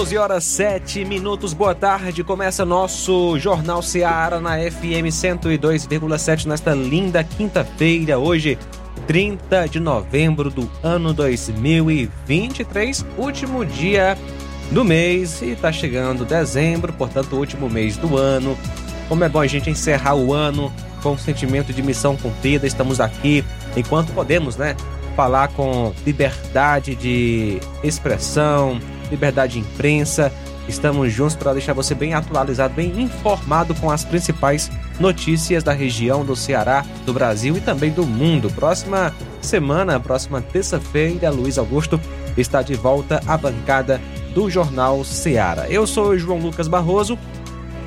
12 horas 7 minutos, boa tarde. Começa nosso Jornal Seara na FM 102,7 nesta linda quinta-feira, hoje, 30 de novembro do ano 2023, último dia do mês e tá chegando dezembro, portanto, último mês do ano. Como é bom a gente encerrar o ano com um sentimento de missão cumprida, estamos aqui enquanto podemos, né? Falar com liberdade de expressão Liberdade de Imprensa. Estamos juntos para deixar você bem atualizado, bem informado com as principais notícias da região do Ceará, do Brasil e também do mundo. Próxima semana, próxima terça-feira, Luiz Augusto está de volta à bancada do Jornal Ceará. Eu sou João Lucas Barroso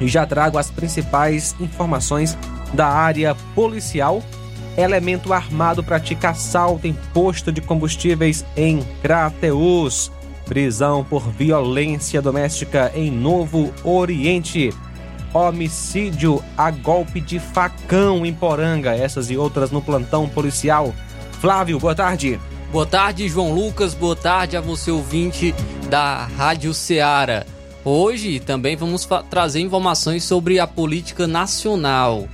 e já trago as principais informações da área policial. Elemento armado pratica assalto em posto de combustíveis em Crateus. Prisão por violência doméstica em Novo Oriente. Homicídio a golpe de facão em Poranga. Essas e outras no plantão policial. Flávio, boa tarde. Boa tarde, João Lucas. Boa tarde a você, ouvinte da Rádio Ceará. Hoje também vamos trazer informações sobre a política nacional.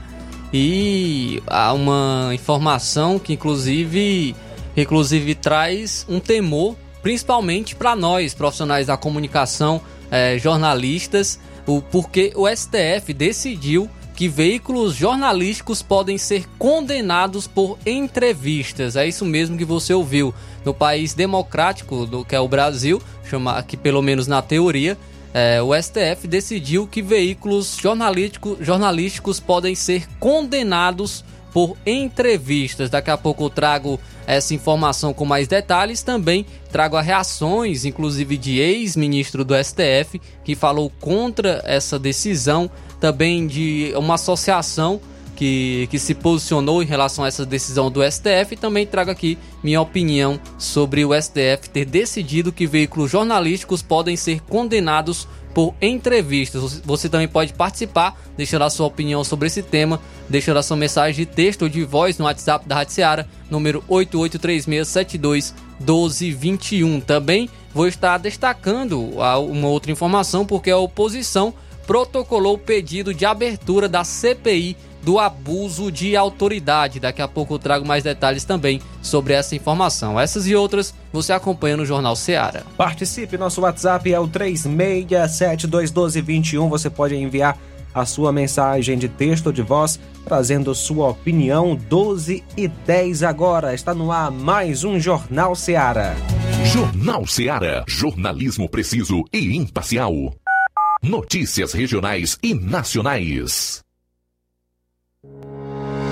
E há uma informação que inclusive, inclusive traz um temor principalmente para nós, profissionais da comunicação, é, jornalistas, o, porque o STF decidiu que veículos jornalísticos podem ser condenados por entrevistas. É isso mesmo que você ouviu. No país democrático do que é o Brasil, chama que pelo menos na teoria, é, o STF decidiu que veículos jornalístico, jornalísticos podem ser condenados por entrevistas. Daqui a pouco eu trago essa informação com mais detalhes. Também trago as reações, inclusive de ex-ministro do STF, que falou contra essa decisão. Também de uma associação que, que se posicionou em relação a essa decisão do STF. Também trago aqui minha opinião sobre o STF ter decidido que veículos jornalísticos podem ser condenados por entrevistas. Você também pode participar, deixando a sua opinião sobre esse tema, deixando a sua mensagem de texto ou de voz no WhatsApp da Rádio Seara, número 8836721221. Também vou estar destacando uma outra informação, porque a oposição protocolou o pedido de abertura da CPI do abuso de autoridade. Daqui a pouco eu trago mais detalhes também sobre essa informação. Essas e outras você acompanha no Jornal Seara. Participe, nosso WhatsApp é o 36721221. Você pode enviar a sua mensagem de texto ou de voz, trazendo sua opinião. 12 e 10 agora. Está no ar mais um Jornal Seara. Jornal Seara. Jornalismo preciso e imparcial. Notícias regionais e nacionais. Thank you.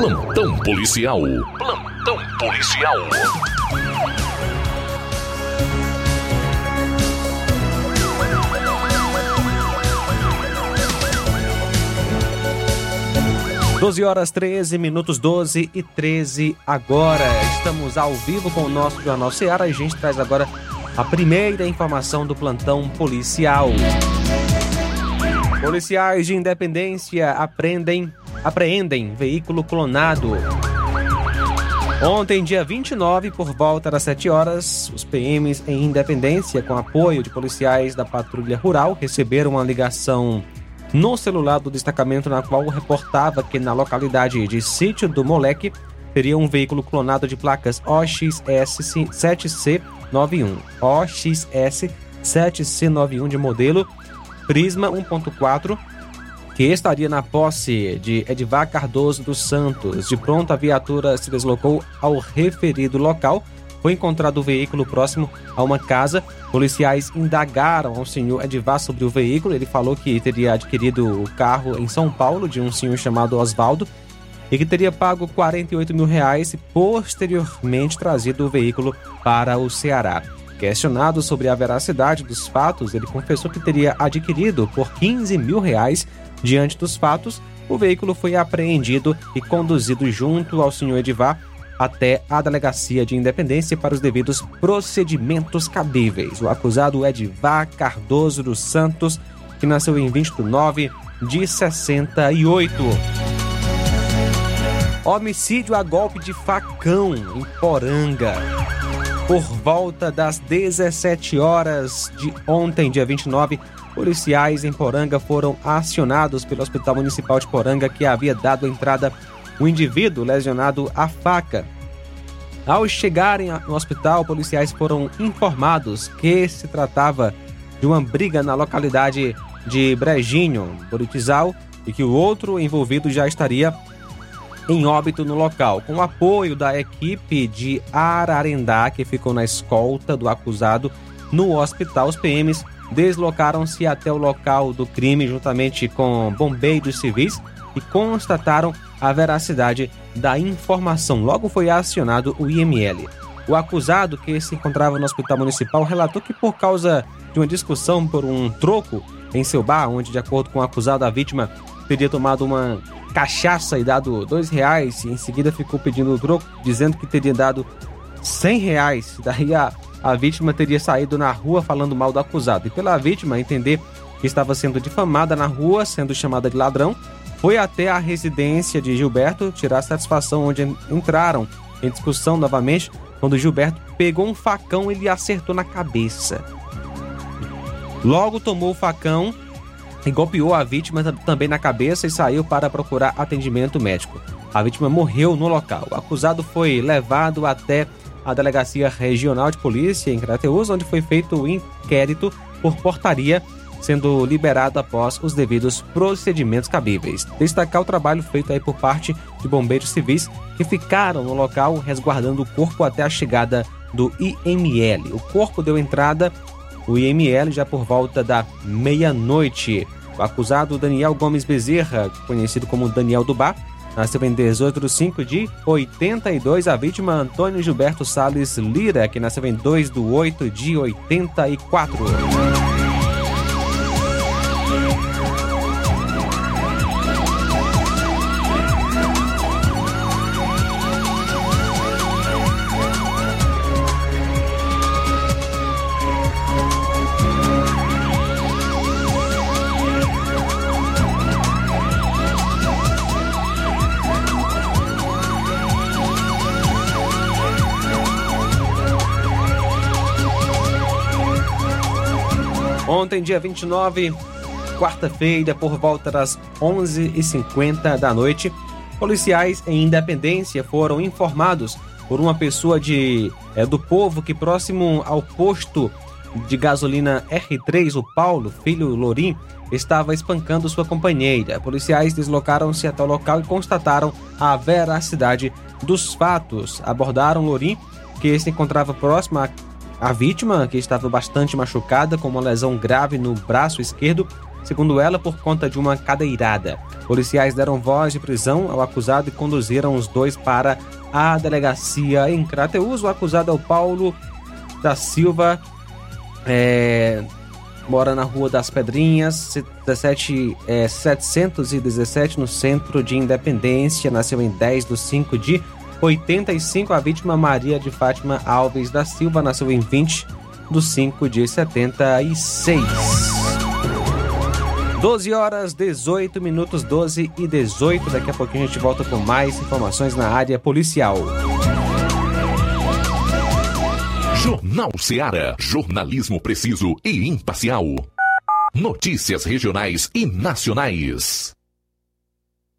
Plantão policial. Plantão policial. Doze horas 13 minutos 12 e 13 agora. Estamos ao vivo com o nosso Jornal Ceará e a gente traz agora a primeira informação do plantão policial. Policiais de Independência aprendem, apreendem veículo clonado. Ontem, dia 29, por volta das 7 horas, os PMs em Independência, com apoio de policiais da Patrulha Rural, receberam uma ligação no celular do destacamento na qual reportava que na localidade de Sítio do Moleque teria um veículo clonado de placas OXS7C91. OXS7C91 de modelo Prisma 1.4 que estaria na posse de Edvar Cardoso dos Santos. De pronto, a viatura se deslocou ao referido local. Foi encontrado o veículo próximo a uma casa. Policiais indagaram ao senhor Edvar sobre o veículo. Ele falou que teria adquirido o carro em São Paulo de um senhor chamado Oswaldo e que teria pago 48 mil reais e posteriormente trazido o veículo para o Ceará. Questionado sobre a veracidade dos fatos, ele confessou que teria adquirido por 15 mil reais. Diante dos fatos, o veículo foi apreendido e conduzido junto ao senhor Edivar até a delegacia de independência para os devidos procedimentos cabíveis. O acusado é Edivar Cardoso dos Santos, que nasceu em 20 de 9 de 68. Homicídio a golpe de facão em Poranga. Por volta das 17 horas de ontem, dia 29, policiais em Poranga foram acionados pelo Hospital Municipal de Poranga que havia dado entrada um indivíduo lesionado à faca. Ao chegarem no hospital, policiais foram informados que se tratava de uma briga na localidade de Brejinho, Boritizal, e que o outro envolvido já estaria em óbito no local. Com o apoio da equipe de Ararendá, que ficou na escolta do acusado no hospital, os PMs deslocaram-se até o local do crime juntamente com bombeiros civis e constataram a veracidade da informação. Logo foi acionado o IML. O acusado, que se encontrava no hospital municipal, relatou que por causa de uma discussão por um troco em seu bar, onde, de acordo com o acusado, a vítima teria tomado uma cachaça e dado dois reais, e em seguida ficou pedindo o troco, dizendo que teria dado cem reais. Daí a, a vítima teria saído na rua falando mal do acusado. E pela vítima entender que estava sendo difamada na rua, sendo chamada de ladrão, foi até a residência de Gilberto tirar satisfação, onde entraram em discussão novamente, quando Gilberto pegou um facão e lhe acertou na cabeça. Logo tomou o facão e golpeou a vítima também na cabeça e saiu para procurar atendimento médico. A vítima morreu no local. O acusado foi levado até a Delegacia Regional de Polícia em Crateus, onde foi feito o inquérito por portaria, sendo liberado após os devidos procedimentos cabíveis. Destacar o trabalho feito aí por parte de bombeiros civis que ficaram no local resguardando o corpo até a chegada do IML. O corpo deu entrada o IML já por volta da meia-noite. O acusado Daniel Gomes Bezerra, conhecido como Daniel Dubá, nasceu em 18 de 5 de 82. A vítima Antônio Gilberto Sales Lira, que nasceu em 2 de 8 de 84. Ontem, dia 29, quarta-feira, por volta das 11h50 da noite, policiais em Independência foram informados por uma pessoa de, é, do povo que próximo ao posto de gasolina R3, o Paulo, filho Lorim, estava espancando sua companheira. Policiais deslocaram-se até o local e constataram a veracidade dos fatos. Abordaram Lorim, que se encontrava próximo à a vítima, que estava bastante machucada com uma lesão grave no braço esquerdo, segundo ela, por conta de uma cadeirada. Policiais deram voz de prisão ao acusado e conduziram os dois para a delegacia em Crateus. O acusado é o Paulo da Silva, é, mora na Rua das Pedrinhas, 17, é, 717, no centro de Independência. Nasceu em 10 de 5 de 85, a vítima Maria de Fátima Alves da Silva nasceu em 20 do 5 de 76. 12 horas 18 minutos 12 e 18. Daqui a pouquinho a gente volta com mais informações na área policial. Jornal Ceará, jornalismo preciso e imparcial. Notícias regionais e nacionais.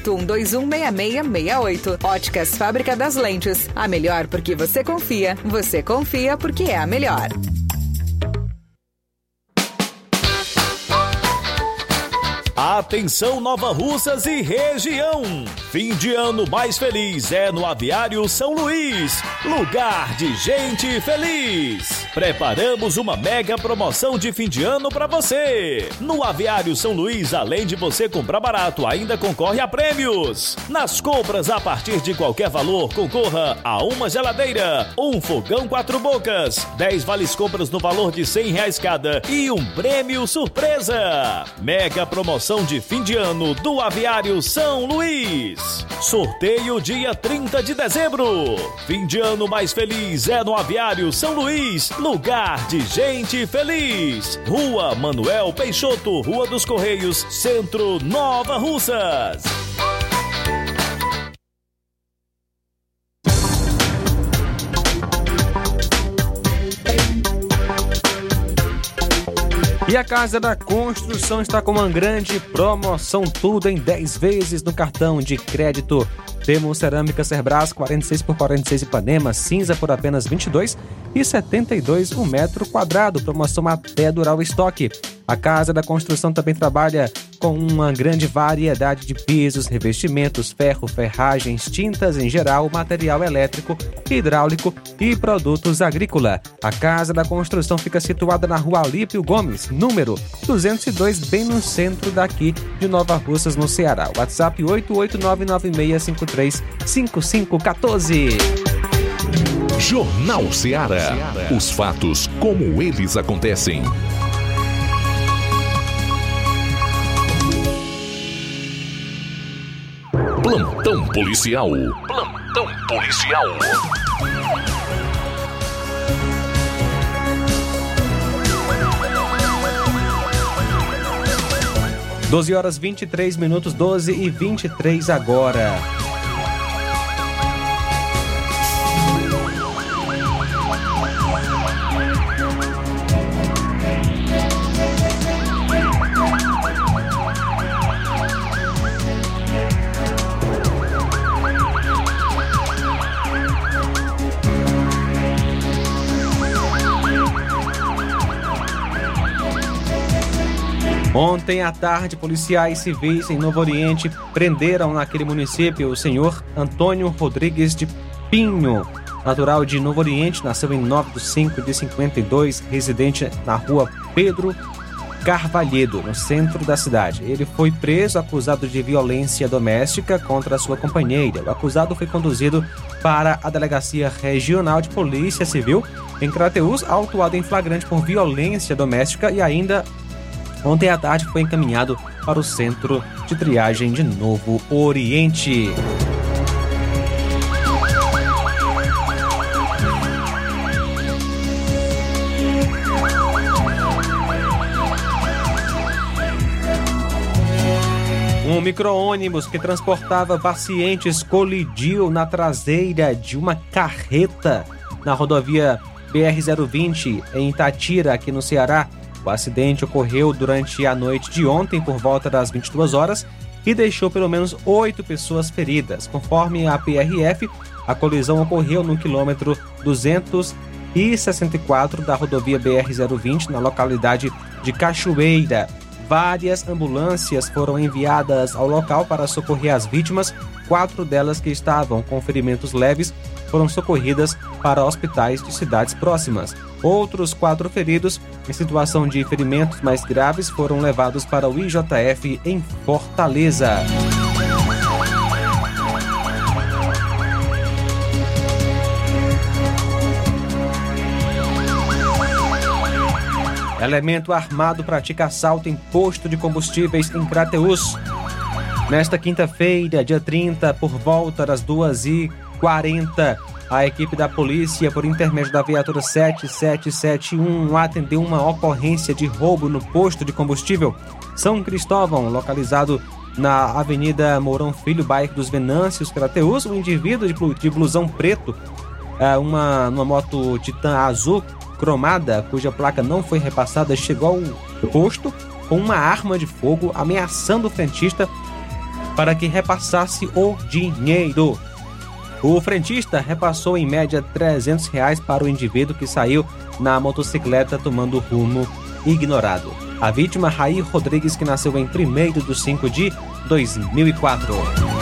81216668. Óticas Fábrica das Lentes. A melhor porque você confia. Você confia porque é a melhor. Atenção Nova Russas e região. Fim de ano mais feliz é no Aviário São Luís. Lugar de gente feliz. Preparamos uma mega promoção de fim de ano para você. No Aviário São Luís, além de você comprar barato, ainda concorre a prêmios. Nas compras a partir de qualquer valor, concorra a uma geladeira, um fogão quatro bocas, 10 vales compras no valor de 100 reais cada e um prêmio surpresa. Mega promoção de fim de ano do Aviário São Luís. Sorteio dia 30 de dezembro. Fim de ano mais feliz é no Aviário São Luís Lugar de gente feliz. Rua Manuel Peixoto, Rua dos Correios, Centro Nova Russas. E a Casa da Construção está com uma grande promoção, tudo em 10 vezes no cartão de crédito. Temos cerâmica Cerbras 46 por 46 Ipanema, cinza por apenas 22 e 72 o um metro quadrado. Promoção até durar o estoque. A Casa da Construção também trabalha com uma grande variedade de pisos, revestimentos, ferro, ferragens, tintas em geral, material elétrico, hidráulico e produtos agrícola. A Casa da Construção fica situada na rua Alípio Gomes, número 202, bem no centro daqui de Nova Russas, no Ceará. WhatsApp 88996535514. Jornal Ceará. Os fatos como eles acontecem. Plantão policial. Plantão policial. Doze horas vinte e três minutos, doze e vinte e três agora. Ontem à tarde, policiais civis em Novo Oriente prenderam naquele município o senhor Antônio Rodrigues de Pinho, natural de Novo Oriente, nasceu em 9 de 5 de 52, residente na rua Pedro Carvalhedo, no centro da cidade. Ele foi preso acusado de violência doméstica contra sua companheira. O acusado foi conduzido para a Delegacia Regional de Polícia Civil em Crateús, autuado em flagrante por violência doméstica e ainda Ontem à tarde foi encaminhado para o centro de triagem de Novo Oriente. Um micro-ônibus que transportava pacientes colidiu na traseira de uma carreta na rodovia BR-020 em Itatira, aqui no Ceará. O acidente ocorreu durante a noite de ontem, por volta das 22 horas, e deixou pelo menos oito pessoas feridas. Conforme a PRF, a colisão ocorreu no quilômetro 264 da rodovia BR-020, na localidade de Cachoeira. Várias ambulâncias foram enviadas ao local para socorrer as vítimas, quatro delas que estavam com ferimentos leves foram socorridas para hospitais de cidades próximas. Outros quatro feridos, em situação de ferimentos mais graves, foram levados para o IJF em Fortaleza. Elemento armado pratica assalto em posto de combustíveis em Crateus. Nesta quinta-feira, dia 30, por volta das 2h40, a equipe da polícia, por intermédio da viatura 7771, atendeu uma ocorrência de roubo no posto de combustível São Cristóvão, localizado na Avenida Mourão Filho, bairro dos Venâncios, Crateus. Um indivíduo de blusão preto, é, uma, uma moto Titan azul cromada, cuja placa não foi repassada, chegou ao posto com uma arma de fogo, ameaçando o frentista para que repassasse o dinheiro. O frentista repassou em média 300 reais para o indivíduo que saiu na motocicleta tomando rumo ignorado. A vítima, Raí Rodrigues, que nasceu em 1 de 5 de 2004.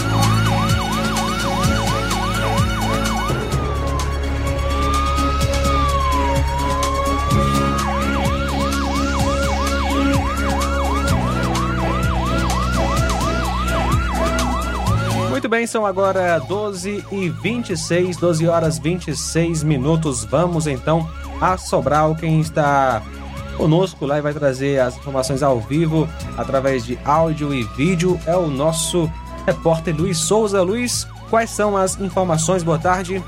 Bem, são agora 12 e 26, 12 horas 26 minutos. Vamos então a Sobral. Quem está conosco lá e vai trazer as informações ao vivo através de áudio e vídeo é o nosso repórter Luiz Souza. Luiz, quais são as informações? Boa tarde.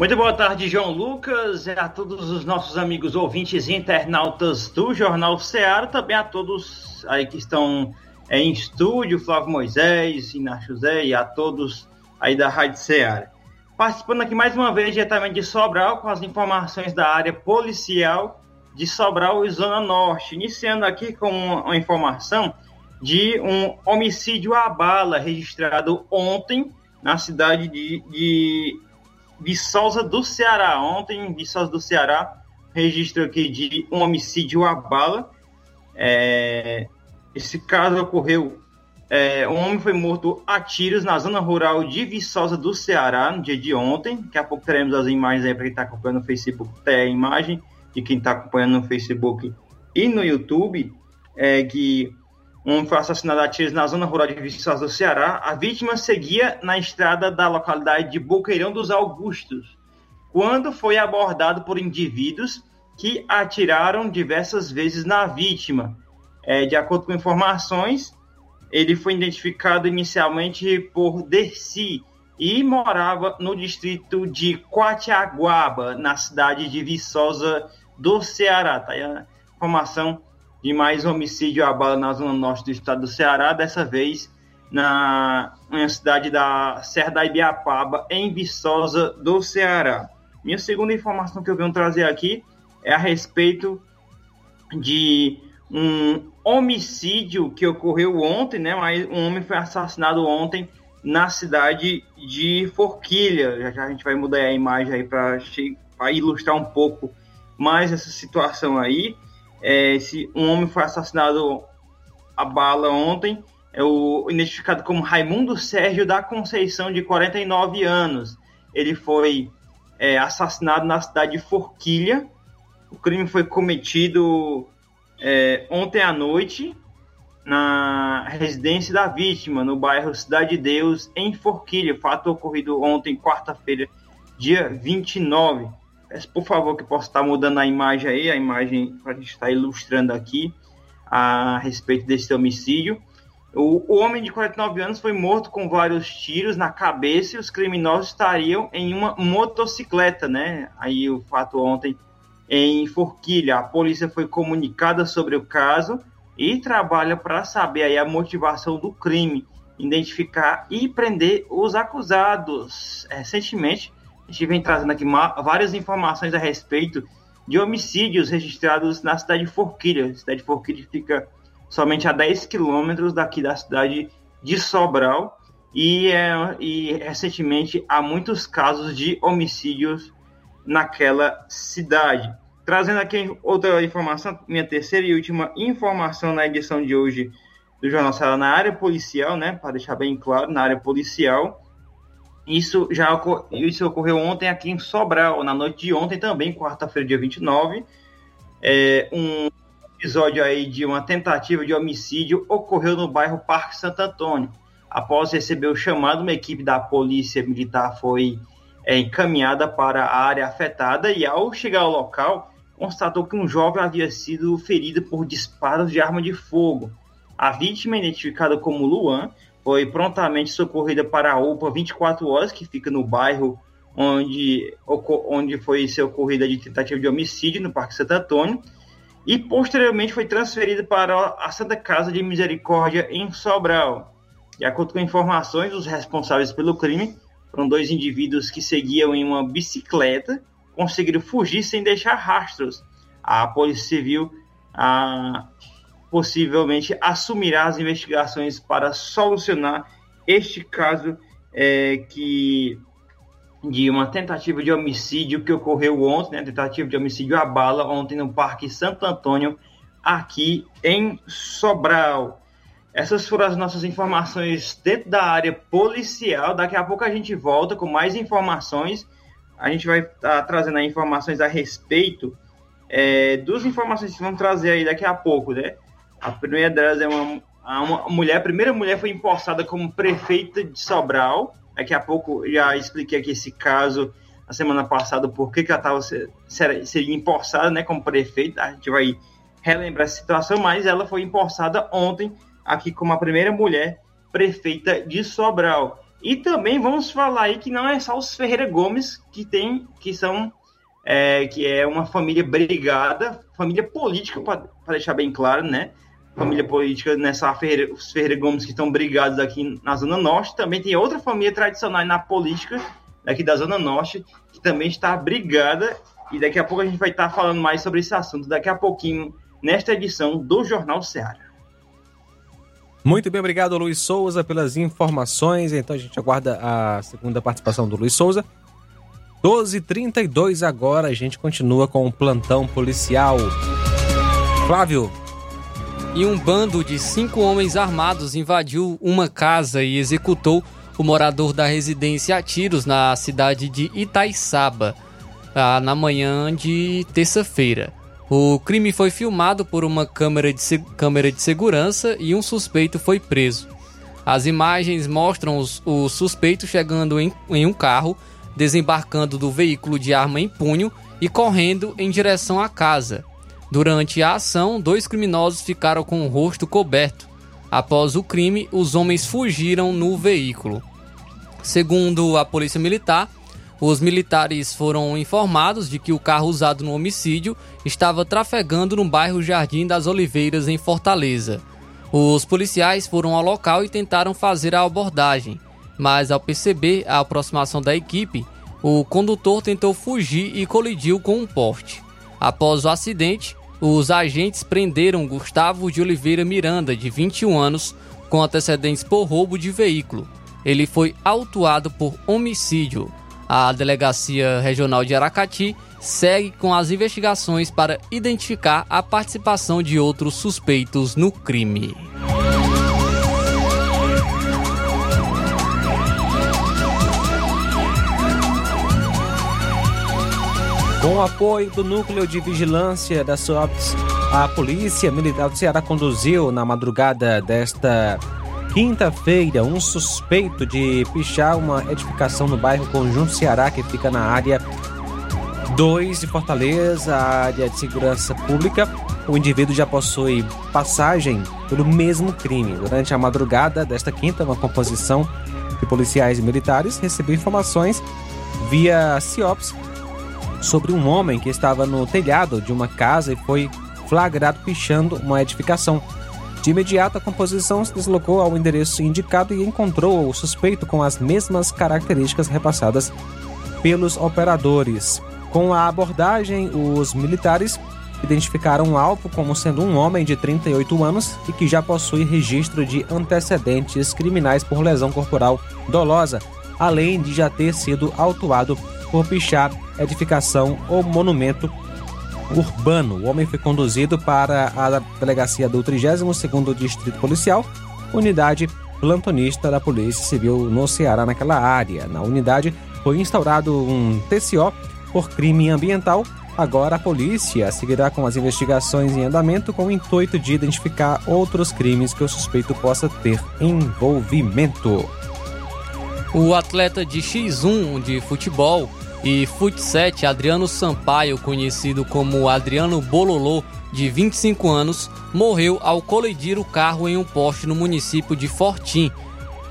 Muito boa tarde, João Lucas, a todos os nossos amigos ouvintes e internautas do Jornal Ceará, também a todos aí que estão em estúdio, Flávio Moisés, Inácio José e a todos aí da Rádio Ceará. Participando aqui mais uma vez diretamente de Sobral com as informações da área policial de Sobral e Zona Norte. Iniciando aqui com uma informação de um homicídio à bala registrado ontem na cidade de, de Viçosa do Ceará. Ontem, Viçosa do Ceará, registro aqui de um homicídio à bala. É, esse caso ocorreu. É, um homem foi morto a tiros na zona rural de Viçosa do Ceará no dia de ontem. Daqui a pouco teremos as imagens aí para quem está acompanhando no Facebook. Tem a imagem de quem está acompanhando no Facebook e no YouTube. É que um homem foi assassinado a tiros na zona rural de Viçosa do Ceará. A vítima seguia na estrada da localidade de Boqueirão dos Augustos, quando foi abordado por indivíduos que atiraram diversas vezes na vítima. É, de acordo com informações, ele foi identificado inicialmente por Dercy e morava no distrito de Coatiaguaba, na cidade de Viçosa do Ceará. Tá aí a informação de mais homicídio à bala na zona norte do estado do Ceará, dessa vez na, na cidade da Serra da Ibiapaba, em Viçosa do Ceará. Minha segunda informação que eu venho trazer aqui é a respeito de um homicídio que ocorreu ontem, né? Mas um homem foi assassinado ontem na cidade de Forquilha. Já, já a gente vai mudar a imagem aí para ilustrar um pouco mais essa situação aí. É, esse, um homem foi assassinado a bala ontem, é o identificado como Raimundo Sérgio da Conceição, de 49 anos. Ele foi é, assassinado na cidade de Forquilha. O crime foi cometido é, ontem à noite na residência da vítima, no bairro Cidade de Deus, em Forquilha. Fato ocorrido ontem, quarta-feira, dia 29. Peço, por favor, que possa estar mudando a imagem aí, a imagem para a gente estar ilustrando aqui a respeito desse homicídio. O, homem de 49 anos foi morto com vários tiros na cabeça e os criminosos estariam em uma motocicleta, né? Aí o fato ontem em Forquilha. A polícia foi comunicada sobre o caso e trabalha para saber a motivação do crime, identificar e prender os acusados. Recentemente, a gente vem trazendo aqui várias informações a respeito de homicídios registrados na cidade de Forquilha. A cidade de Forquilha fica somente a 10 quilômetros daqui da cidade de Sobral. E, é, e recentemente há muitos casos de homicídios naquela cidade. Trazendo aqui outra informação, minha terceira e última informação na edição de hoje do Jornal Ceará na área policial, né? Para deixar bem claro, na área policial. Isso já isso ocorreu ontem aqui em Sobral, na noite de ontem também, quarta-feira, dia 29. É, um episódio aí de uma tentativa de homicídio ocorreu no bairro Parque Santo Antônio. Após receber o chamado, uma equipe da Polícia Militar foi é, encaminhada para a área afetada e, ao chegar ao local, constatou que um jovem havia sido ferido por disparos de arma de fogo. A vítima, identificada como Luan, foi prontamente socorrida para a UPA 24 horas, que fica no bairro onde, onde foi ser ocorrida de tentativa de homicídio, no Parque Santo Antônio, e posteriormente foi transferida para a Santa Casa de Misericórdia, em Sobral. De acordo com informações, os responsáveis pelo crime foram dois indivíduos que seguiam em uma bicicleta, conseguiram fugir sem deixar rastros. A Polícia Civil a, possivelmente assumirá as investigações para solucionar este caso é, que de uma tentativa de homicídio que ocorreu ontem, né, tentativa de homicídio à bala ontem no Parque Santo Antônio, aqui em Sobral. Essas foram as nossas informações dentro da área policial. Daqui a pouco a gente volta com mais informações. A gente vai estar tá trazendo informações a respeito é, duas informações que vamos trazer aí daqui a pouco, né? A primeira delas é uma, a mulher, a primeira mulher foi empossada como prefeita de Sobral. Daqui a pouco já expliquei aqui esse caso na semana passada, por que ela tava, seria empossada né, como prefeita. A gente vai relembrar essa situação, mas ela foi empossada ontem aqui como a primeira mulher prefeita de Sobral. E também vamos falar aí que não é só os Ferreira Gomes que tem, que são, é, que é uma família brigada, família política, para deixar bem claro, né? Família política nessa Ferreira, os Ferreira Gomes que estão brigados aqui na Zona Norte. Também tem outra família tradicional na política, daqui da Zona Norte, que também está brigada. E daqui a pouco a gente vai estar falando mais sobre esse assunto, daqui a pouquinho, nesta edição do Jornal Ceará. Muito bem, obrigado, Luiz Souza, pelas informações. Então a gente aguarda a segunda participação do Luiz Souza. 12h32 agora, a gente continua com o plantão policial. Flávio. E um bando de cinco homens armados invadiu uma casa e executou o morador da residência a tiros na cidade de Itaiçaba, ah, na manhã de terça-feira. O crime foi filmado por uma câmera de, câmera de segurança e um suspeito foi preso. As imagens mostram os, o suspeito chegando em, em um carro, desembarcando do veículo de arma em punho e correndo em direção à casa. Durante a ação, dois criminosos ficaram com o rosto coberto. Após o crime, os homens fugiram no veículo. Segundo a Polícia Militar, os militares foram informados de que o carro usado no homicídio estava trafegando no bairro Jardim das Oliveiras, em Fortaleza. Os policiais foram ao local e tentaram fazer a abordagem, mas ao perceber a aproximação da equipe, o condutor tentou fugir e colidiu com um poste. Após o acidente, os agentes prenderam Gustavo de Oliveira Miranda, de 21 anos, com antecedentes por roubo de veículo. Ele foi autuado por homicídio. A Delegacia Regional de Aracati segue com as investigações para identificar a participação de outros suspeitos no crime. Com o apoio do Núcleo de Vigilância da SOPS, a Polícia Militar do Ceará conduziu na madrugada desta quinta-feira, um suspeito de pichar uma edificação no bairro Conjunto Ceará, que fica na área 2 de Fortaleza, área de segurança pública. O indivíduo já possui passagem pelo mesmo crime. Durante a madrugada desta quinta, uma composição de policiais e militares recebeu informações via CIOPS sobre um homem que estava no telhado de uma casa e foi flagrado pichando uma edificação. De imediato, a composição se deslocou ao endereço indicado e encontrou o suspeito com as mesmas características repassadas pelos operadores. Com a abordagem, os militares identificaram o alvo como sendo um homem de 38 anos e que já possui registro de antecedentes criminais por lesão corporal dolosa, além de já ter sido autuado por pichar edificação ou monumento urbano. O homem foi conduzido para a delegacia do 32º Distrito Policial, unidade plantonista da Polícia Civil no Ceará naquela área. Na unidade foi instaurado um TCO por crime ambiental. Agora a polícia seguirá com as investigações em andamento com o intuito de identificar outros crimes que o suspeito possa ter envolvimento. O atleta de X1 de futebol e Futset Adriano Sampaio, conhecido como Adriano Bololô, de 25 anos, morreu ao colidir o carro em um poste no município de Fortim,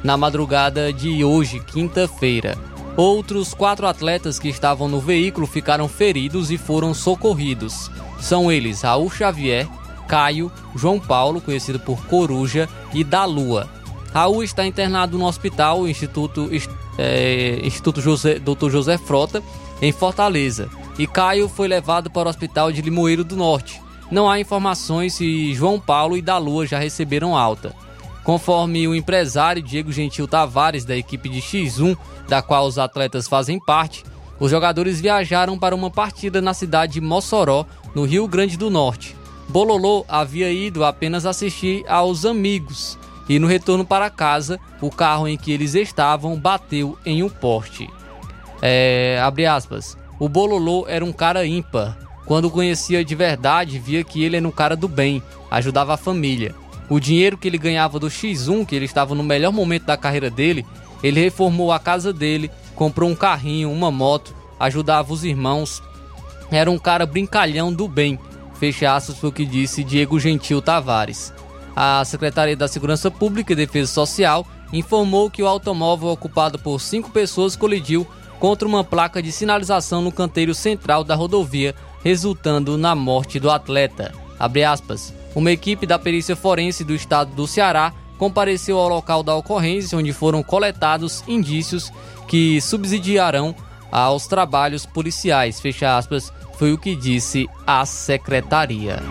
na madrugada de hoje, quinta-feira. Outros quatro atletas que estavam no veículo ficaram feridos e foram socorridos. São eles Raul Xavier, Caio, João Paulo, conhecido por Coruja, e da Lua. Raul está internado no hospital Instituto é, Instituto José, Dr. José Frota, em Fortaleza, e Caio foi levado para o Hospital de Limoeiro do Norte. Não há informações se João Paulo e da Lua já receberam alta. Conforme o empresário Diego Gentil Tavares, da equipe de X1, da qual os atletas fazem parte, os jogadores viajaram para uma partida na cidade de Mossoró, no Rio Grande do Norte. Bololô havia ido apenas assistir aos amigos e no retorno para casa, o carro em que eles estavam bateu em um poste. É, abre aspas. O Bololô era um cara ímpar. Quando conhecia de verdade, via que ele era um cara do bem, ajudava a família. o dinheiro que ele ganhava do X1, que ele estava no melhor momento da carreira dele, ele reformou a casa dele, comprou um carrinho, uma moto, ajudava os irmãos. Era um cara brincalhão do bem. Fecha aspas foi o que disse Diego Gentil Tavares. A Secretaria da Segurança Pública e Defesa Social informou que o automóvel ocupado por cinco pessoas colidiu contra uma placa de sinalização no canteiro central da rodovia, resultando na morte do atleta. Uma equipe da perícia forense do estado do Ceará compareceu ao local da ocorrência, onde foram coletados indícios que subsidiarão aos trabalhos policiais. Fecha aspas, foi o que disse a secretaria.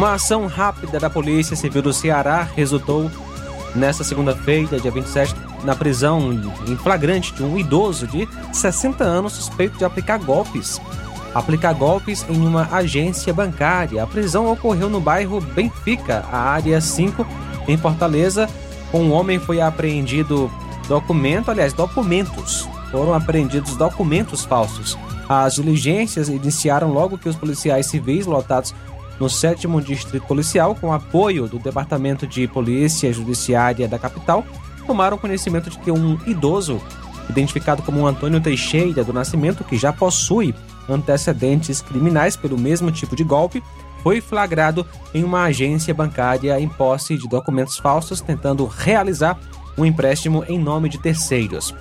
Uma ação rápida da Polícia Civil do Ceará resultou nesta segunda-feira, dia 27, na prisão em flagrante de um idoso de 60 anos suspeito de aplicar golpes. Aplicar golpes em uma agência bancária. A prisão ocorreu no bairro Benfica, a área 5, em Fortaleza. Um homem foi apreendido documento, aliás, documentos. Foram apreendidos documentos falsos. As diligências iniciaram logo que os policiais civis lotados no 7 Distrito Policial, com apoio do Departamento de Polícia Judiciária da capital, tomaram conhecimento de que um idoso, identificado como Antônio Teixeira do Nascimento, que já possui antecedentes criminais pelo mesmo tipo de golpe, foi flagrado em uma agência bancária em posse de documentos falsos, tentando realizar um empréstimo em nome de terceiros.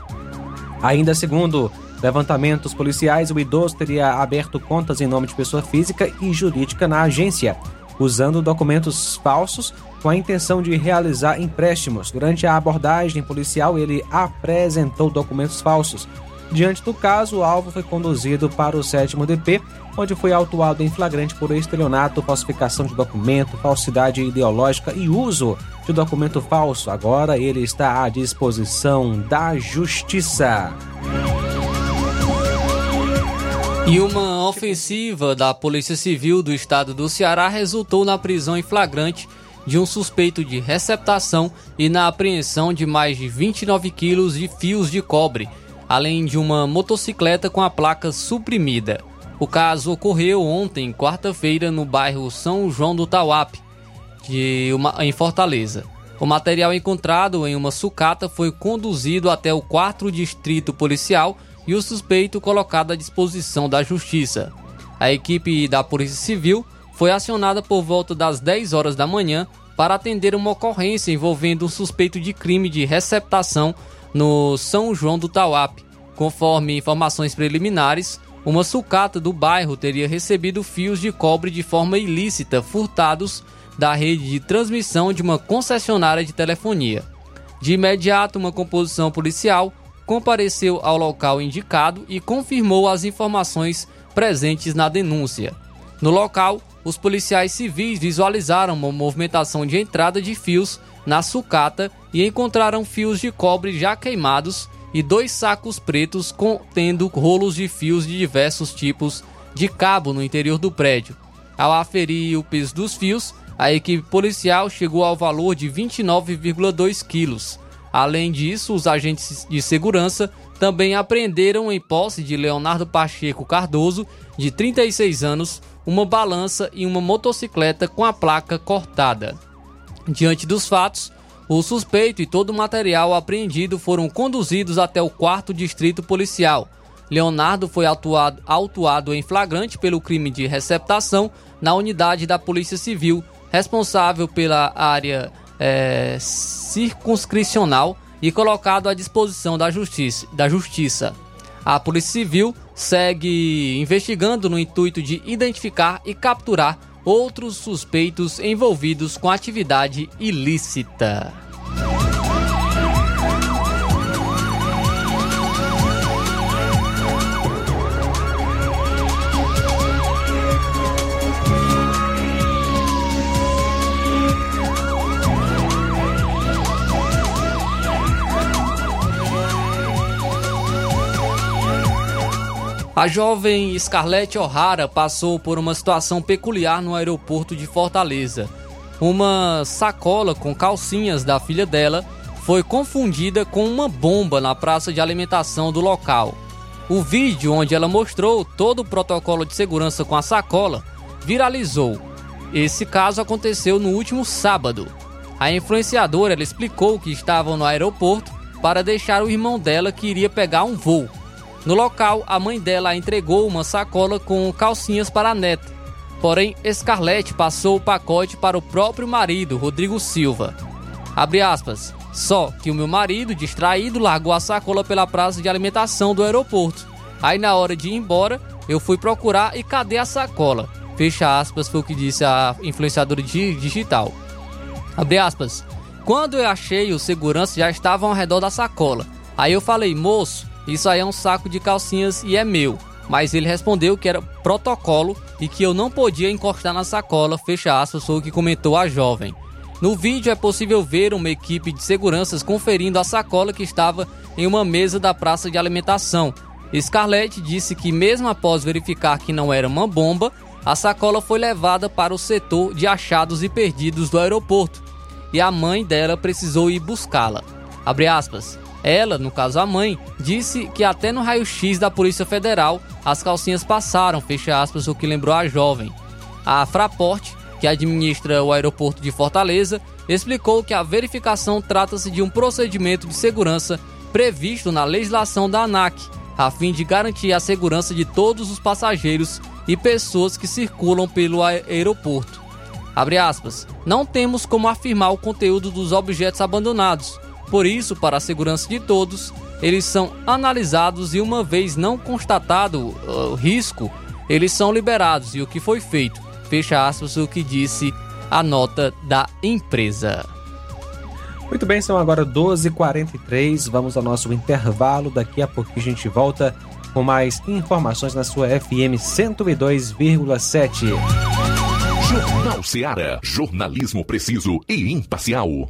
Ainda segundo levantamentos policiais, o idoso teria aberto contas em nome de pessoa física e jurídica na agência, usando documentos falsos com a intenção de realizar empréstimos. Durante a abordagem policial, ele apresentou documentos falsos. Diante do caso, o alvo foi conduzido para o sétimo DP, onde foi autuado em flagrante por estelionato, falsificação de documento, falsidade ideológica e uso de documento falso. Agora ele está à disposição da Justiça. E uma ofensiva da Polícia Civil do estado do Ceará resultou na prisão em flagrante de um suspeito de receptação e na apreensão de mais de 29 quilos de fios de cobre, além de uma motocicleta com a placa suprimida. O caso ocorreu ontem, quarta-feira, no bairro São João do Tauap, de uma, em Fortaleza. O material encontrado em uma sucata foi conduzido até o 4 Distrito Policial e o suspeito colocado à disposição da Justiça. A equipe da Polícia Civil foi acionada por volta das 10 horas da manhã para atender uma ocorrência envolvendo um suspeito de crime de receptação no São João do Tauap. Conforme informações preliminares, uma sucata do bairro teria recebido fios de cobre de forma ilícita furtados da rede de transmissão de uma concessionária de telefonia. De imediato, uma composição policial compareceu ao local indicado e confirmou as informações presentes na denúncia. No local, os policiais civis visualizaram uma movimentação de entrada de fios na sucata e encontraram fios de cobre já queimados e dois sacos pretos contendo rolos de fios de diversos tipos de cabo no interior do prédio. Ao aferir o peso dos fios, a equipe policial chegou ao valor de 29,2 quilos. Além disso, os agentes de segurança também apreenderam em posse de Leonardo Pacheco Cardoso, de 36 anos, uma balança e uma motocicleta com a placa cortada. Diante dos fatos, o suspeito e todo o material apreendido foram conduzidos até o quarto distrito policial. Leonardo foi atuado, autuado em flagrante pelo crime de receptação na unidade da Polícia Civil, responsável pela área é, circunscricional e colocado à disposição da justiça, da justiça. A Polícia Civil segue investigando no intuito de identificar e capturar outros suspeitos envolvidos com atividade ilícita. A jovem Scarlett O'Hara passou por uma situação peculiar no aeroporto de Fortaleza. Uma sacola com calcinhas da filha dela foi confundida com uma bomba na praça de alimentação do local. O vídeo onde ela mostrou todo o protocolo de segurança com a sacola viralizou. Esse caso aconteceu no último sábado. A influenciadora explicou que estavam no aeroporto para deixar o irmão dela que iria pegar um voo. No local, a mãe dela entregou uma sacola com calcinhas para a neta. Porém, Scarlett passou o pacote para o próprio marido, Rodrigo Silva. Abre aspas. Só que o meu marido, distraído, largou a sacola pela praça de alimentação do aeroporto. Aí na hora de ir embora, eu fui procurar e cadê a sacola? Fecha aspas, foi o que disse a influenciadora digital. Abre aspas. Quando eu achei, os seguranças já estavam ao redor da sacola. Aí eu falei, moço, isso aí é um saco de calcinhas e é meu. Mas ele respondeu que era protocolo e que eu não podia encostar na sacola, fecha aspas, foi o que comentou a jovem. No vídeo é possível ver uma equipe de seguranças conferindo a sacola que estava em uma mesa da praça de alimentação. Scarlett disse que, mesmo após verificar que não era uma bomba, a sacola foi levada para o setor de achados e perdidos do aeroporto e a mãe dela precisou ir buscá-la. Ela, no caso a mãe, disse que até no raio-x da Polícia Federal as calcinhas passaram, fecha aspas, o que lembrou a jovem. A Fraport, que administra o aeroporto de Fortaleza, explicou que a verificação trata-se de um procedimento de segurança previsto na legislação da ANAC, a fim de garantir a segurança de todos os passageiros e pessoas que circulam pelo aeroporto. Aspas, não temos como afirmar o conteúdo dos objetos abandonados, por isso, para a segurança de todos, eles são analisados e, uma vez não constatado o uh, risco, eles são liberados. E o que foi feito? Fecha aspas, o que disse a nota da empresa. Muito bem, são agora 12h43. Vamos ao nosso intervalo. Daqui a pouco a gente volta com mais informações na sua FM 102,7. Jornal Seara. Jornalismo preciso e imparcial.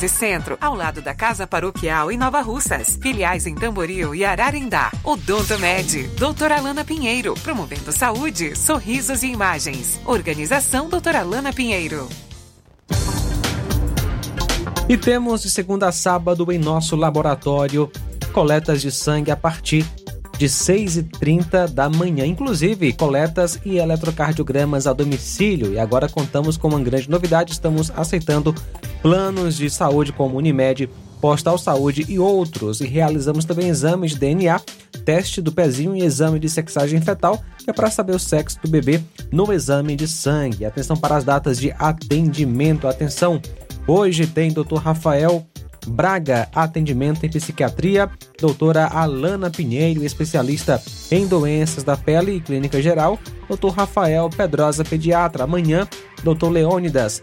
13 Centro, ao lado da Casa Paroquial em Nova Russas. Filiais em Tamboril e Ararindá. Odonto Med, doutora Alana Pinheiro, promovendo saúde, sorrisos e imagens. Organização doutora Alana Pinheiro. E temos de segunda a sábado em nosso laboratório coletas de sangue a partir de 6h30 da manhã, inclusive coletas e eletrocardiogramas a domicílio. E agora contamos com uma grande novidade: estamos aceitando planos de saúde como Unimed, Postal Saúde e outros. E realizamos também exames de DNA, teste do pezinho e exame de sexagem fetal, que é para saber o sexo do bebê no exame de sangue. Atenção para as datas de atendimento. Atenção! Hoje tem Dr. Rafael Braga, atendimento em psiquiatria, doutora Alana Pinheiro, especialista em doenças da pele e clínica geral, doutor Rafael Pedrosa, pediatra. Amanhã, doutor Leônidas,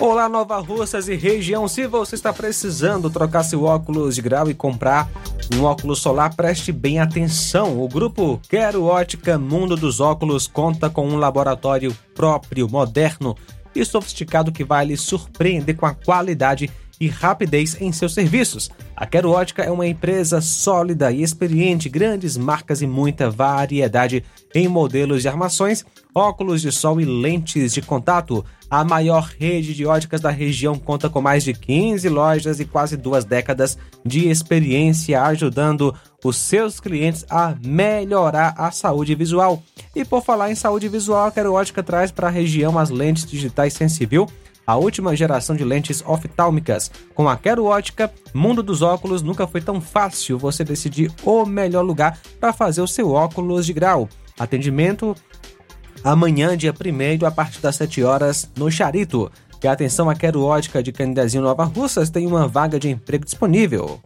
Olá, Nova Russas e região. Se você está precisando trocar seu óculos de grau e comprar um óculos solar, preste bem atenção. O grupo Quero Ótica Mundo dos Óculos conta com um laboratório próprio, moderno e sofisticado que vai lhe surpreender com a qualidade e rapidez em seus serviços. A Quero Ótica é uma empresa sólida e experiente, grandes marcas e muita variedade em modelos de armações, óculos de sol e lentes de contato. A maior rede de óticas da região conta com mais de 15 lojas e quase duas décadas de experiência ajudando os seus clientes a melhorar a saúde visual. E por falar em saúde visual, a Quero Ótica traz para a região as lentes digitais Sensibil a última geração de lentes oftálmicas. Com a Quero Ótica, mundo dos óculos nunca foi tão fácil você decidir o melhor lugar para fazer o seu óculos de grau. Atendimento amanhã, dia 1 a partir das 7 horas, no Charito. E atenção, a Quero Ótica de Candidazinho Nova Russas tem uma vaga de emprego disponível.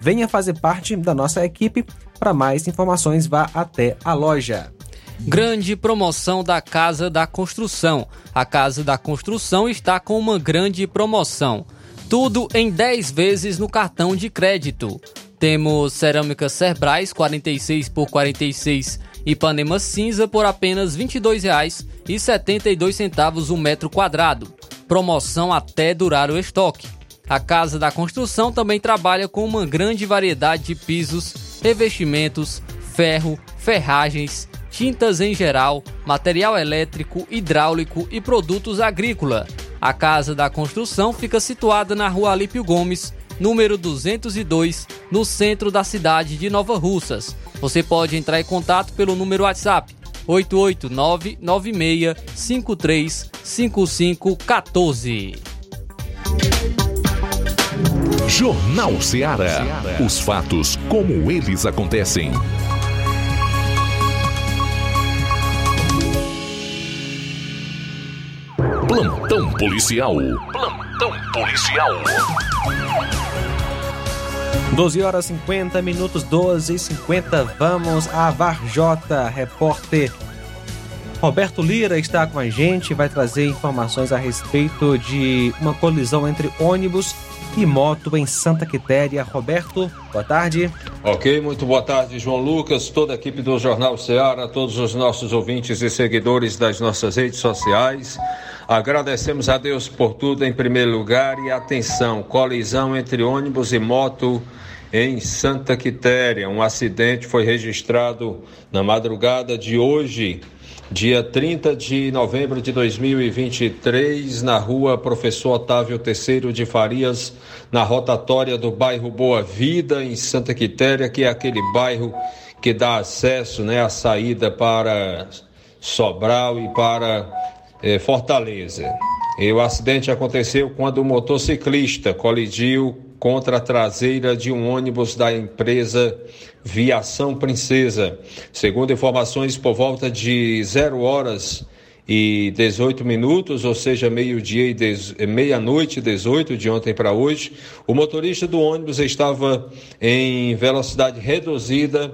Venha fazer parte da nossa equipe. Para mais informações, vá até a loja. Grande promoção da Casa da Construção. A Casa da Construção está com uma grande promoção. Tudo em 10 vezes no cartão de crédito. Temos cerâmica Cerbrais 46 por 46 e Panema cinza por apenas R$ 22,72 o metro quadrado. Promoção até durar o estoque. A Casa da Construção também trabalha com uma grande variedade de pisos, revestimentos, ferro, ferragens, tintas em geral, material elétrico, hidráulico e produtos agrícola. A Casa da Construção fica situada na Rua Alípio Gomes, número 202, no centro da cidade de Nova Russas. Você pode entrar em contato pelo número WhatsApp 88996535514. Jornal Ceará. Os fatos como eles acontecem. Plantão policial. Plantão policial. 12 horas 50 minutos, 12 e 50. Vamos a Varjota. Repórter Roberto Lira está com a gente, vai trazer informações a respeito de uma colisão entre ônibus moto em Santa Quitéria. Roberto, boa tarde. Ok, muito boa tarde, João Lucas, toda a equipe do Jornal Ceará, todos os nossos ouvintes e seguidores das nossas redes sociais. Agradecemos a Deus por tudo em primeiro lugar e atenção, colisão entre ônibus e moto em Santa Quitéria. Um acidente foi registrado na madrugada de hoje, dia 30 de novembro de 2023, na rua Professor Otávio Terceiro de Farias, na rotatória do bairro Boa Vida, em Santa Quitéria, que é aquele bairro que dá acesso né, à saída para Sobral e para eh, Fortaleza. E o acidente aconteceu quando o motociclista colidiu contra a traseira de um ônibus da empresa Viação Princesa. Segundo informações, por volta de zero horas e 18 minutos, ou seja, meio-dia e meia-noite 18 de ontem para hoje, o motorista do ônibus estava em velocidade reduzida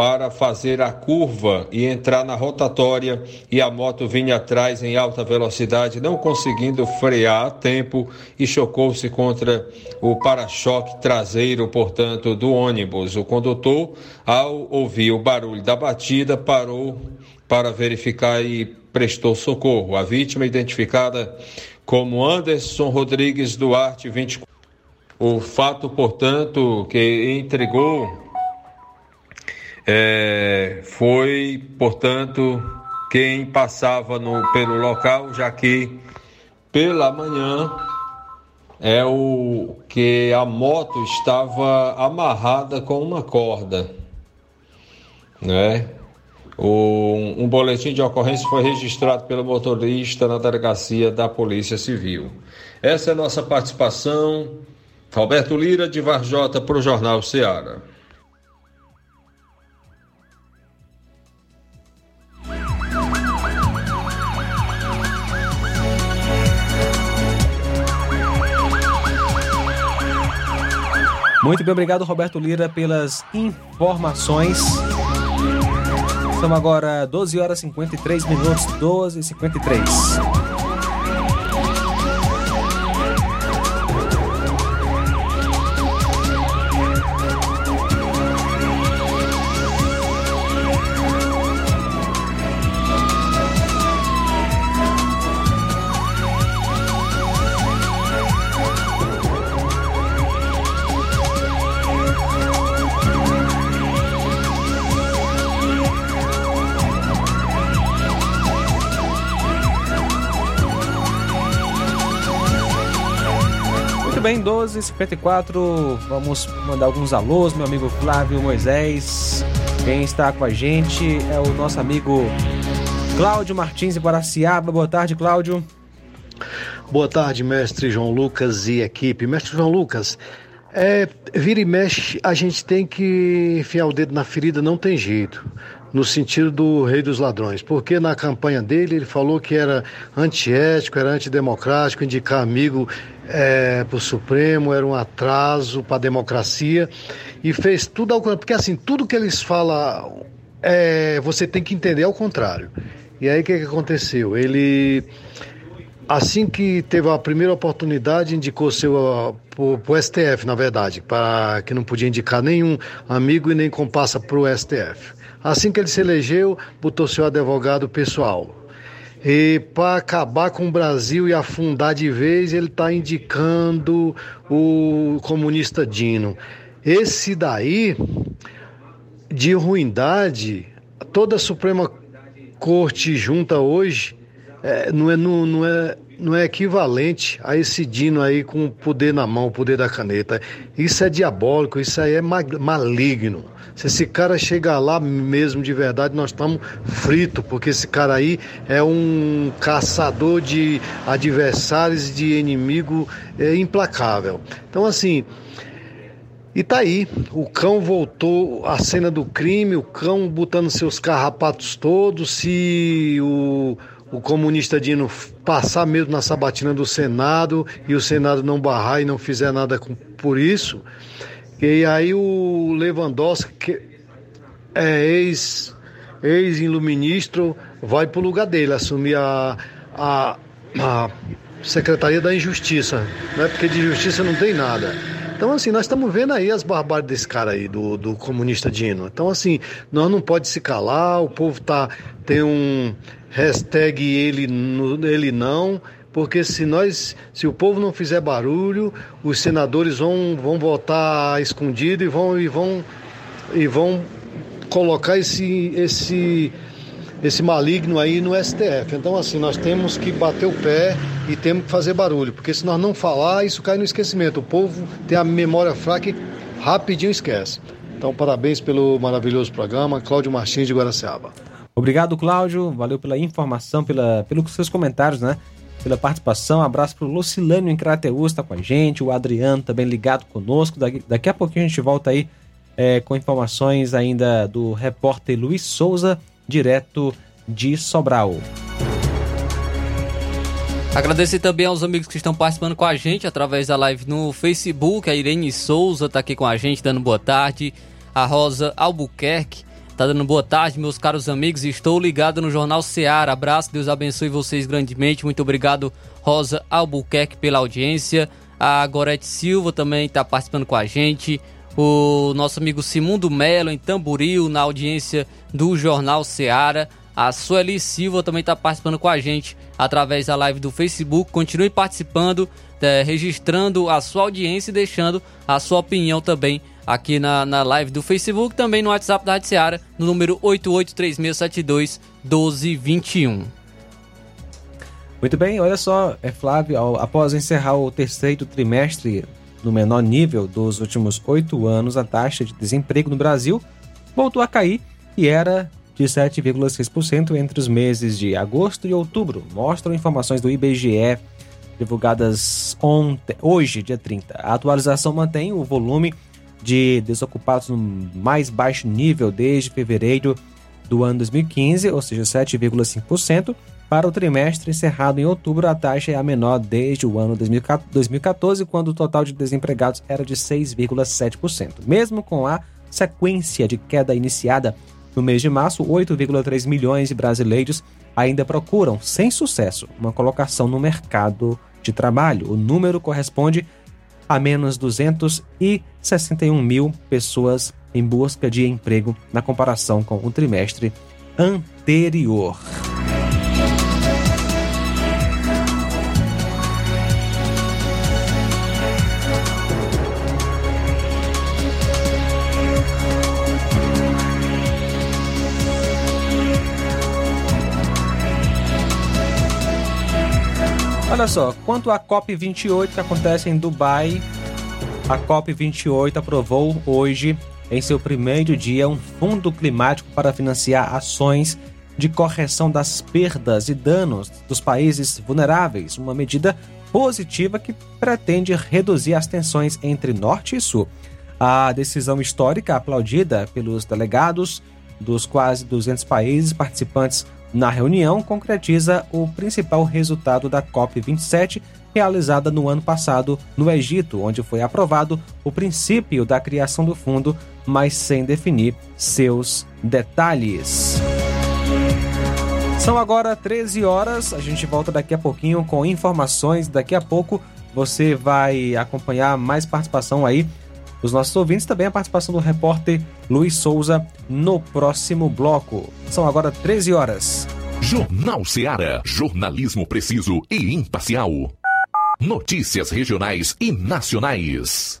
para fazer a curva e entrar na rotatória e a moto vinha atrás em alta velocidade, não conseguindo frear a tempo e chocou-se contra o para-choque traseiro, portanto, do ônibus. O condutor, ao ouvir o barulho da batida, parou para verificar e prestou socorro. A vítima identificada como Anderson Rodrigues Duarte, 24. O fato, portanto, que entregou é, foi, portanto, quem passava no, pelo local, já que pela manhã é o que a moto estava amarrada com uma corda, né? O, um boletim de ocorrência foi registrado pelo motorista na delegacia da Polícia Civil. Essa é a nossa participação. Roberto Lira de Varjota para o Jornal Ceará. Muito bem, obrigado Roberto Lira pelas informações. São agora 12 horas e 53 minutos, 12 e 53. Bem, 12h54. Vamos mandar alguns alôs, meu amigo Flávio Moisés. Quem está com a gente é o nosso amigo Cláudio Martins de Guaraciaba. Boa tarde, Cláudio. Boa tarde, mestre João Lucas e equipe. Mestre João Lucas, é, vira e mexe, a gente tem que enfiar o dedo na ferida, não tem jeito no sentido do rei dos ladrões, porque na campanha dele ele falou que era antiético, era antidemocrático, indicar amigo é, para o Supremo era um atraso para a democracia e fez tudo ao contrário, porque assim, tudo que eles falam é, você tem que entender ao contrário. E aí o que, que aconteceu? Ele assim que teve a primeira oportunidade, indicou seu para o STF, na verdade, para que não podia indicar nenhum amigo e nem compassa para o STF. Assim que ele se elegeu, botou seu advogado pessoal. E para acabar com o Brasil e afundar de vez, ele está indicando o comunista Dino. Esse daí, de ruindade, toda a Suprema Corte junta hoje, é, não, é, não, não, é, não é equivalente a esse Dino aí com o poder na mão, o poder da caneta. Isso é diabólico, isso aí é maligno. Se esse cara chegar lá mesmo de verdade, nós estamos fritos, porque esse cara aí é um caçador de adversários, de inimigo é, implacável. Então, assim. E tá aí, o cão voltou à cena do crime, o cão botando seus carrapatos todos, se o, o comunista Dino passar mesmo na sabatina do Senado e o Senado não barrar e não fizer nada com, por isso, e aí o Lewandowski, que é ex, ex-iluministro, vai para o lugar dele, assumir a, a, a Secretaria da Injustiça, né? porque de justiça não tem nada. Então, assim, nós estamos vendo aí as barbáries desse cara aí, do, do comunista Dino. Então, assim, nós não pode se calar, o povo tá, tem um hashtag ele, ele não, porque se nós, se o povo não fizer barulho, os senadores vão, vão votar escondido e vão e vão e vão colocar esse esse esse maligno aí no STF. Então assim, nós temos que bater o pé e temos que fazer barulho, porque se nós não falar, isso cai no esquecimento. O povo tem a memória fraca e rapidinho esquece. Então, parabéns pelo maravilhoso programa. Cláudio Martins de Guaraciaba. Obrigado, Cláudio. Valeu pela informação, pela, pelos seus comentários, né? Pela participação. abraço para o Lucilânio em Crateus, está com a gente. O Adriano também ligado conosco. Daqui, daqui a pouquinho a gente volta aí é, com informações ainda do repórter Luiz Souza, direto de Sobral. Agradecer também aos amigos que estão participando com a gente através da live no Facebook. A Irene Souza está aqui com a gente, dando boa tarde. A Rosa Albuquerque está dando boa tarde, meus caros amigos. Estou ligado no Jornal Seara. Abraço, Deus abençoe vocês grandemente. Muito obrigado, Rosa Albuquerque, pela audiência. A Gorete Silva também está participando com a gente. O nosso amigo Simundo Melo, em Tamboril, na audiência do Jornal Seara. A Sueli Silva também está participando com a gente através da live do Facebook. Continue participando, é, registrando a sua audiência e deixando a sua opinião também aqui na, na live do Facebook, também no WhatsApp da Rádio Seara, no número 8836721221. Muito bem, olha só, é Flávio, após encerrar o terceiro trimestre no menor nível dos últimos oito anos, a taxa de desemprego no Brasil voltou a cair e era de 7,6% entre os meses de agosto e outubro, mostram informações do IBGE divulgadas ontem, hoje, dia 30. A atualização mantém o volume de desocupados no mais baixo nível desde fevereiro do ano 2015, ou seja, 7,5%. Para o trimestre encerrado em outubro, a taxa é a menor desde o ano 2014, quando o total de desempregados era de 6,7%. Mesmo com a sequência de queda iniciada no mês de março, 8,3 milhões de brasileiros ainda procuram, sem sucesso, uma colocação no mercado de trabalho. O número corresponde a menos 261 mil pessoas em busca de emprego na comparação com o trimestre anterior. Olha só, quanto à COP28 que acontece em Dubai, a COP28 aprovou hoje, em seu primeiro dia, um fundo climático para financiar ações de correção das perdas e danos dos países vulneráveis, uma medida positiva que pretende reduzir as tensões entre Norte e Sul. A decisão histórica, aplaudida pelos delegados dos quase 200 países participantes na reunião, concretiza o principal resultado da COP27, realizada no ano passado no Egito, onde foi aprovado o princípio da criação do fundo, mas sem definir seus detalhes. São agora 13 horas, a gente volta daqui a pouquinho com informações. Daqui a pouco você vai acompanhar mais participação aí dos nossos ouvintes, também a participação do repórter Luiz Souza no próximo bloco. São agora 13 horas. Jornal Seara. Jornalismo preciso e imparcial. Notícias regionais e nacionais.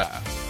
Yeah.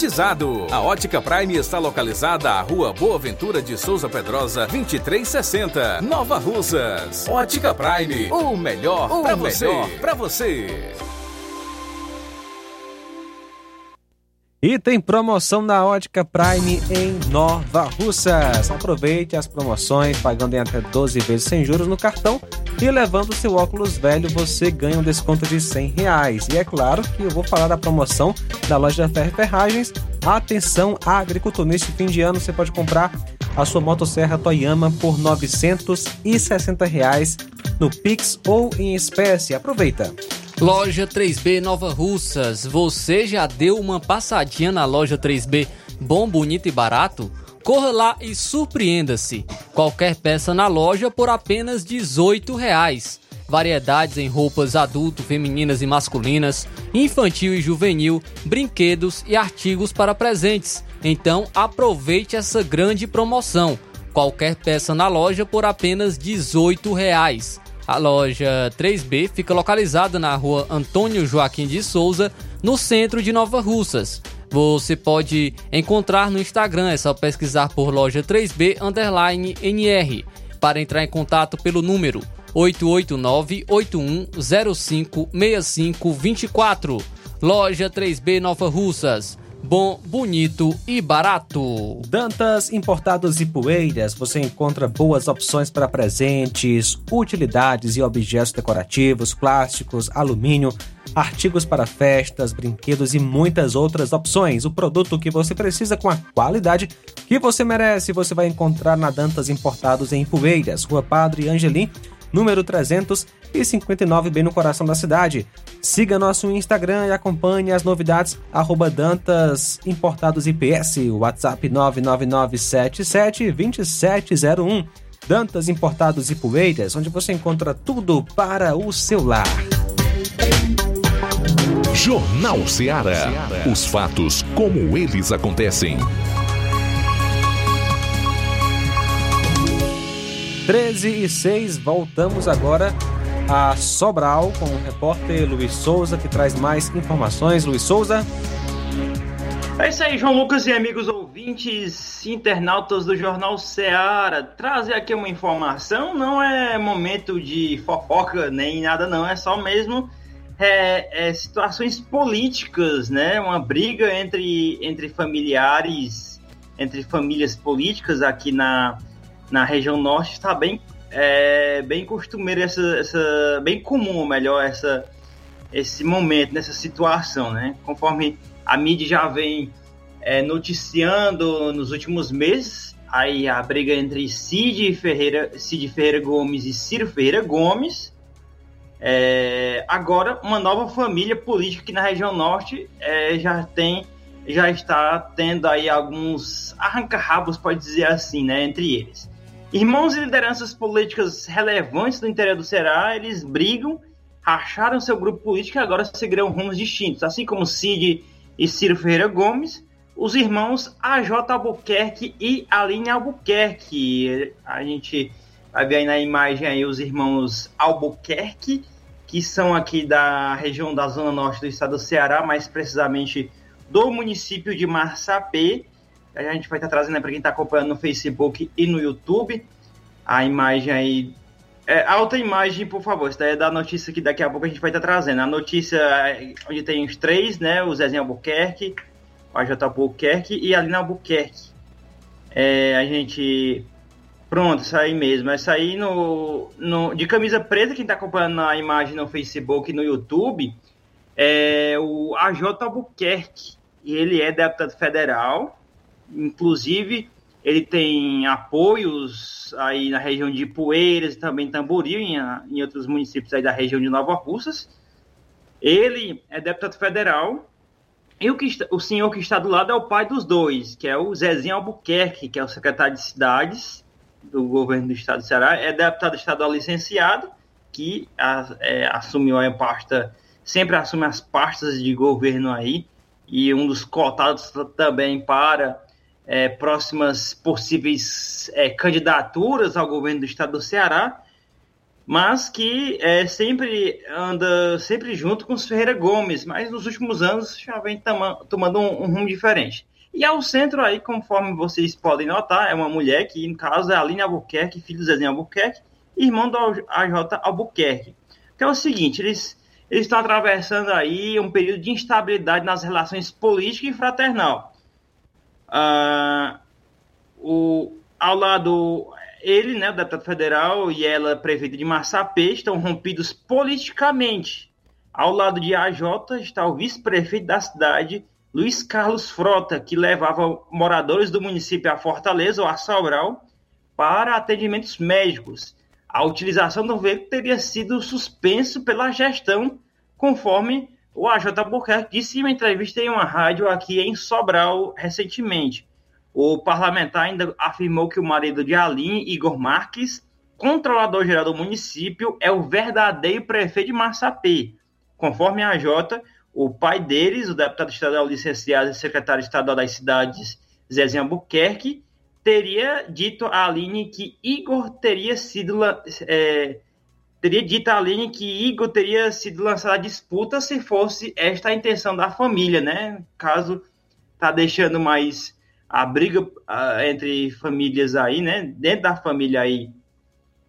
A Ótica Prime está localizada à Rua Boa Ventura de Souza Pedrosa, 2360, Nova Russas. Ótica Prime, o melhor para você. Pra você. E tem promoção na Ótica Prime em Nova Russas. Aproveite as promoções, pagando em até 12 vezes sem juros no cartão e levando seu óculos velho, você ganha um desconto de 100 reais. E é claro que eu vou falar da promoção da loja Ferro Ferragens. Atenção, agricultor, neste fim de ano você pode comprar a sua motosserra Toyama por 960 reais no Pix ou em espécie. Aproveita! Loja 3B Nova Russas, você já deu uma passadinha na loja 3B bom, bonito e barato? Corra lá e surpreenda-se. Qualquer peça na loja por apenas 18 reais. Variedades em roupas adulto, femininas e masculinas, infantil e juvenil, brinquedos e artigos para presentes. Então aproveite essa grande promoção. Qualquer peça na loja por apenas 18 reais. A loja 3B fica localizada na rua Antônio Joaquim de Souza, no centro de Nova Russas. Você pode encontrar no Instagram, é só pesquisar por loja 3B underline NR. Para entrar em contato pelo número 889-8105-6524. Loja 3B Nova Russas. Bom, bonito e barato. Dantas Importados e Poeiras, você encontra boas opções para presentes, utilidades e objetos decorativos, plásticos, alumínio, artigos para festas, brinquedos e muitas outras opções. O produto que você precisa com a qualidade que você merece, você vai encontrar na Dantas Importados em Poeiras, Rua Padre Angelim, número 359, bem no coração da cidade. Siga nosso Instagram e acompanhe as novidades, arroba Dantas Importados IPS, WhatsApp 999772701. Dantas Importados e Poeiras, onde você encontra tudo para o seu lar. Jornal Ceará. Os fatos como eles acontecem. 13 e 6, voltamos agora a Sobral com o repórter Luiz Souza, que traz mais informações. Luiz Souza. É isso aí, João Lucas e amigos ouvintes, internautas do Jornal Seara. Trazer aqui uma informação, não é momento de fofoca nem nada, não, é só mesmo é, é, situações políticas, né? Uma briga entre, entre familiares, entre famílias políticas aqui na, na região norte está bem, é, bem costumeiro, essa, essa, bem comum, melhor, essa, esse momento, nessa situação, né? Conforme a mídia já vem é, noticiando nos últimos meses, aí a briga entre Cid Ferreira, Cid Ferreira Gomes e Ciro Ferreira Gomes, é, agora, uma nova família política aqui na região norte é, já tem, já está tendo aí alguns arranca-rabos, pode dizer assim, né, entre eles. Irmãos e lideranças políticas relevantes do interior do Ceará, eles brigam, racharam seu grupo político e agora seguirão rumos distintos, assim como Cid e Ciro Ferreira Gomes, os irmãos AJ Albuquerque e Aline Albuquerque. A gente vai ver aí na imagem aí os irmãos Albuquerque que são aqui da região da zona norte do estado do Ceará, mais precisamente do município de Marsapê. A gente vai estar trazendo para quem está acompanhando no Facebook e no YouTube a imagem aí. É, alta imagem, por favor. Isso daí é da notícia que daqui a pouco a gente vai estar trazendo. A notícia é onde tem os três, né? O Zezinho Albuquerque, o AJ Albuquerque e a Lina Albuquerque. É, a gente Pronto, isso aí mesmo. Essa aí no, no, de camisa preta, quem está acompanhando a imagem no Facebook e no YouTube, é o AJ Albuquerque. Ele é deputado federal, inclusive ele tem apoios aí na região de Poeiras e também Tamboril, em, em outros municípios aí da região de Nova Russas. Ele é deputado federal e o, que, o senhor que está do lado é o pai dos dois, que é o Zezinho Albuquerque, que é o secretário de Cidades, do governo do estado do Ceará, é deputado estadual licenciado, que é, assumiu a pasta, sempre assume as pastas de governo aí, e um dos cotados também para é, próximas possíveis é, candidaturas ao governo do estado do Ceará, mas que é, sempre anda sempre junto com os Ferreira Gomes, mas nos últimos anos já vem tomando um, um rumo diferente. E ao centro aí, conforme vocês podem notar, é uma mulher que, no caso, é a Aline Albuquerque, filho do Zezinho Albuquerque, irmão do AJ Albuquerque. Que é o seguinte, eles, eles estão atravessando aí um período de instabilidade nas relações políticas e fraternal. Uh, o, ao lado, ele, né, o deputado federal, e ela, prefeita de Massapê, estão rompidos politicamente. Ao lado de AJ está o vice-prefeito da cidade, Luiz Carlos Frota, que levava moradores do município a Fortaleza ou a Sobral para atendimentos médicos. A utilização do veículo teria sido suspenso pela gestão, conforme o AJ Albuquerque disse em uma entrevista em uma rádio aqui em Sobral recentemente. O parlamentar ainda afirmou que o marido de Aline, Igor Marques, controlador-geral do município, é o verdadeiro prefeito de Massapê. Conforme a AJ, o pai deles, o deputado estadual licenciado e secretário estadual das cidades, Zezinho Albuquerque, teria dito a Aline que Igor teria sido. É, teria dito a Aline que Igor teria sido lançado à disputa se fosse esta a intenção da família, né? Caso tá deixando mais a briga uh, entre famílias aí, né? Dentro da família aí,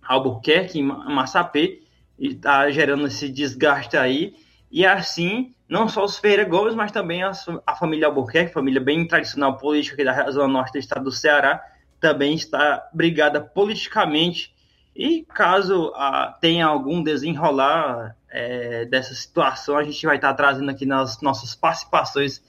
Albuquerque, Massapê, e tá gerando esse desgaste aí. E assim, não só os Ferreira Gomes, mas também a, a família Albuquerque, família bem tradicional política aqui da zona norte do estado do Ceará, também está brigada politicamente. E caso ah, tenha algum desenrolar é, dessa situação, a gente vai estar trazendo aqui nas nossas participações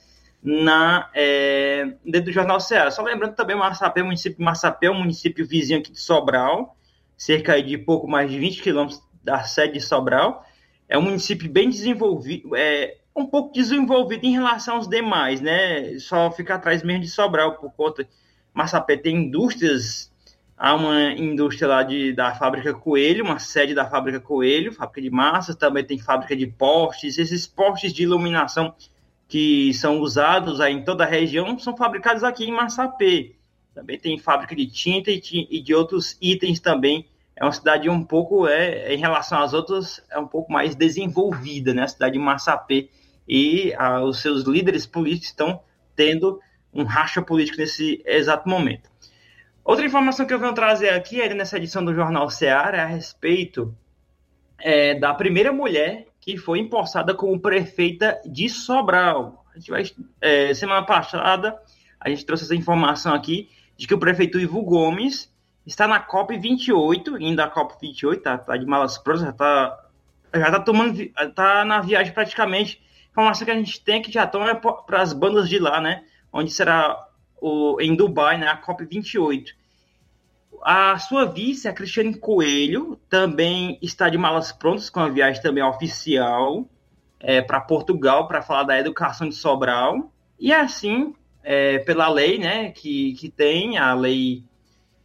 na, é, dentro do Jornal Ceará. Só lembrando também, Massapé, o município de é um município vizinho aqui de Sobral, cerca de pouco mais de 20 quilômetros da sede de Sobral. É um município bem desenvolvido, é, um pouco desenvolvido em relação aos demais, né? Só fica atrás mesmo de Sobral por conta. Massapé tem indústrias, há uma indústria lá de, da fábrica Coelho, uma sede da fábrica Coelho, fábrica de massas, também tem fábrica de postes, esses postes de iluminação que são usados aí em toda a região são fabricados aqui em Massapé. Também tem fábrica de tinta e, e de outros itens também é uma cidade um pouco, é, em relação às outras, é um pouco mais desenvolvida, né? A cidade de Massapê e a, os seus líderes políticos estão tendo um racha político nesse exato momento. Outra informação que eu venho trazer aqui, é nessa edição do Jornal Seara, é a respeito é, da primeira mulher que foi empossada como prefeita de Sobral. A gente vai, é, semana passada, a gente trouxe essa informação aqui de que o prefeito Ivo Gomes está na COP 28, ainda a COP 28, tá, tá de malas prontas, já tá, já tá tomando, tá na viagem praticamente. Informação que a gente tem que já estão é para as bandas de lá, né? Onde será o, em Dubai, né? A COP 28. A sua vice, a Cristiane Coelho, também está de malas prontas com a viagem também oficial é, para Portugal para falar da educação de Sobral. E assim, é, pela lei, né, que, que tem a lei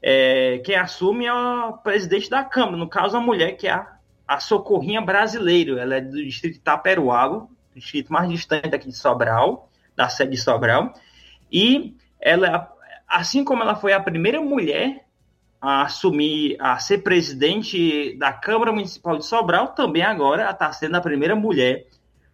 é, quem assume é o presidente da Câmara, no caso a mulher, que é a, a Socorrinha Brasileiro, ela é do distrito de Itaperuago, distrito mais distante aqui de Sobral, da sede de Sobral, e ela, assim como ela foi a primeira mulher a assumir, a ser presidente da Câmara Municipal de Sobral, também agora está sendo a primeira mulher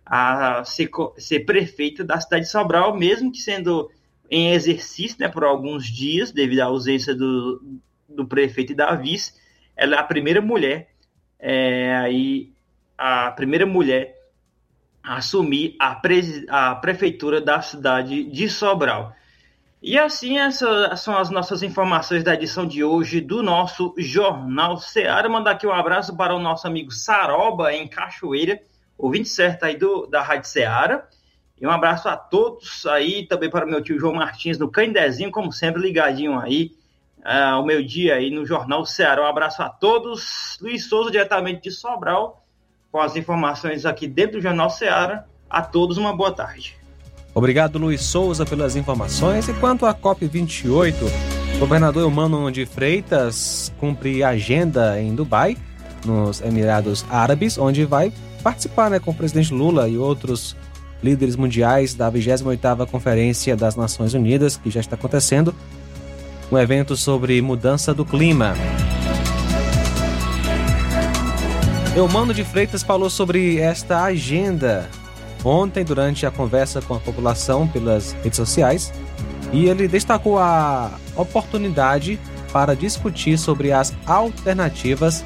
a ser, ser prefeita da cidade de Sobral, mesmo que sendo em exercício né, por alguns dias, devido à ausência do, do prefeito e da vice. Ela é a primeira mulher, é, aí, a primeira mulher a assumir a, a prefeitura da cidade de Sobral. E assim, essas são as nossas informações da edição de hoje do nosso Jornal Seara. Mandar aqui um abraço para o nosso amigo Saroba, em Cachoeira, ouvinte certo aí do, da Rádio Seara. E um abraço a todos aí, também para o meu tio João Martins no Candezinho, como sempre, ligadinho aí uh, ao meu dia aí no Jornal Ceará. Um abraço a todos. Luiz Souza, diretamente de Sobral, com as informações aqui dentro do Jornal Ceará. A todos, uma boa tarde. Obrigado, Luiz Souza, pelas informações. E quanto à COP28, o governador Humano de Freitas cumpre agenda em Dubai, nos Emirados Árabes, onde vai participar né, com o presidente Lula e outros líderes mundiais da 28ª Conferência das Nações Unidas, que já está acontecendo, um evento sobre mudança do clima. Eumano de Freitas falou sobre esta agenda ontem durante a conversa com a população pelas redes sociais e ele destacou a oportunidade para discutir sobre as alternativas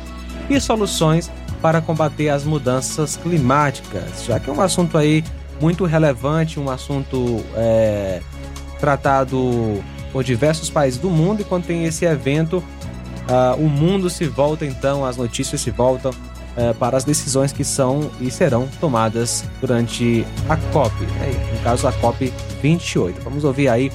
e soluções para combater as mudanças climáticas, já que é um assunto aí muito relevante, um assunto é, tratado por diversos países do mundo e quando tem esse evento, uh, o mundo se volta então, as notícias se voltam uh, para as decisões que são e serão tomadas durante a COP, né? no caso a COP 28. Vamos ouvir aí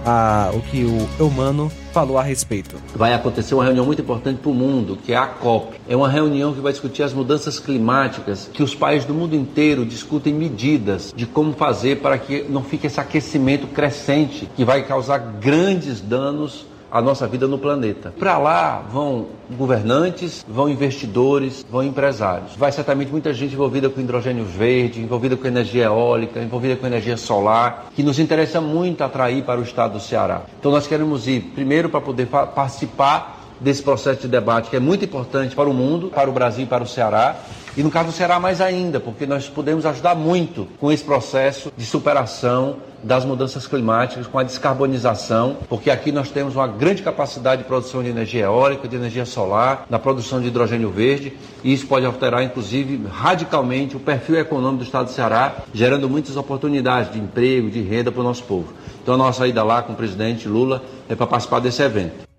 uh, o que o Eumano falou a respeito. Vai acontecer uma reunião muito importante para o mundo, que é a COP. É uma reunião que vai discutir as mudanças climáticas, que os países do mundo inteiro discutem medidas de como fazer para que não fique esse aquecimento crescente que vai causar grandes danos a nossa vida no planeta. Para lá vão governantes, vão investidores, vão empresários. Vai certamente muita gente envolvida com hidrogênio verde, envolvida com energia eólica, envolvida com energia solar, que nos interessa muito atrair para o estado do Ceará. Então nós queremos ir primeiro para poder participar desse processo de debate que é muito importante para o mundo, para o Brasil e para o Ceará. E no caso do Ceará mais ainda, porque nós podemos ajudar muito com esse processo de superação das mudanças climáticas, com a descarbonização, porque aqui nós temos uma grande capacidade de produção de energia eólica, de energia solar, na produção de hidrogênio verde, e isso pode alterar, inclusive, radicalmente o perfil econômico do estado do Ceará, gerando muitas oportunidades de emprego, de renda para o nosso povo. Então a nossa ida lá com o presidente Lula é para participar desse evento.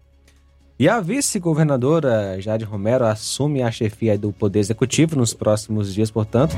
E a vice-governadora Jade Romero assume a chefia do Poder Executivo nos próximos dias, portanto,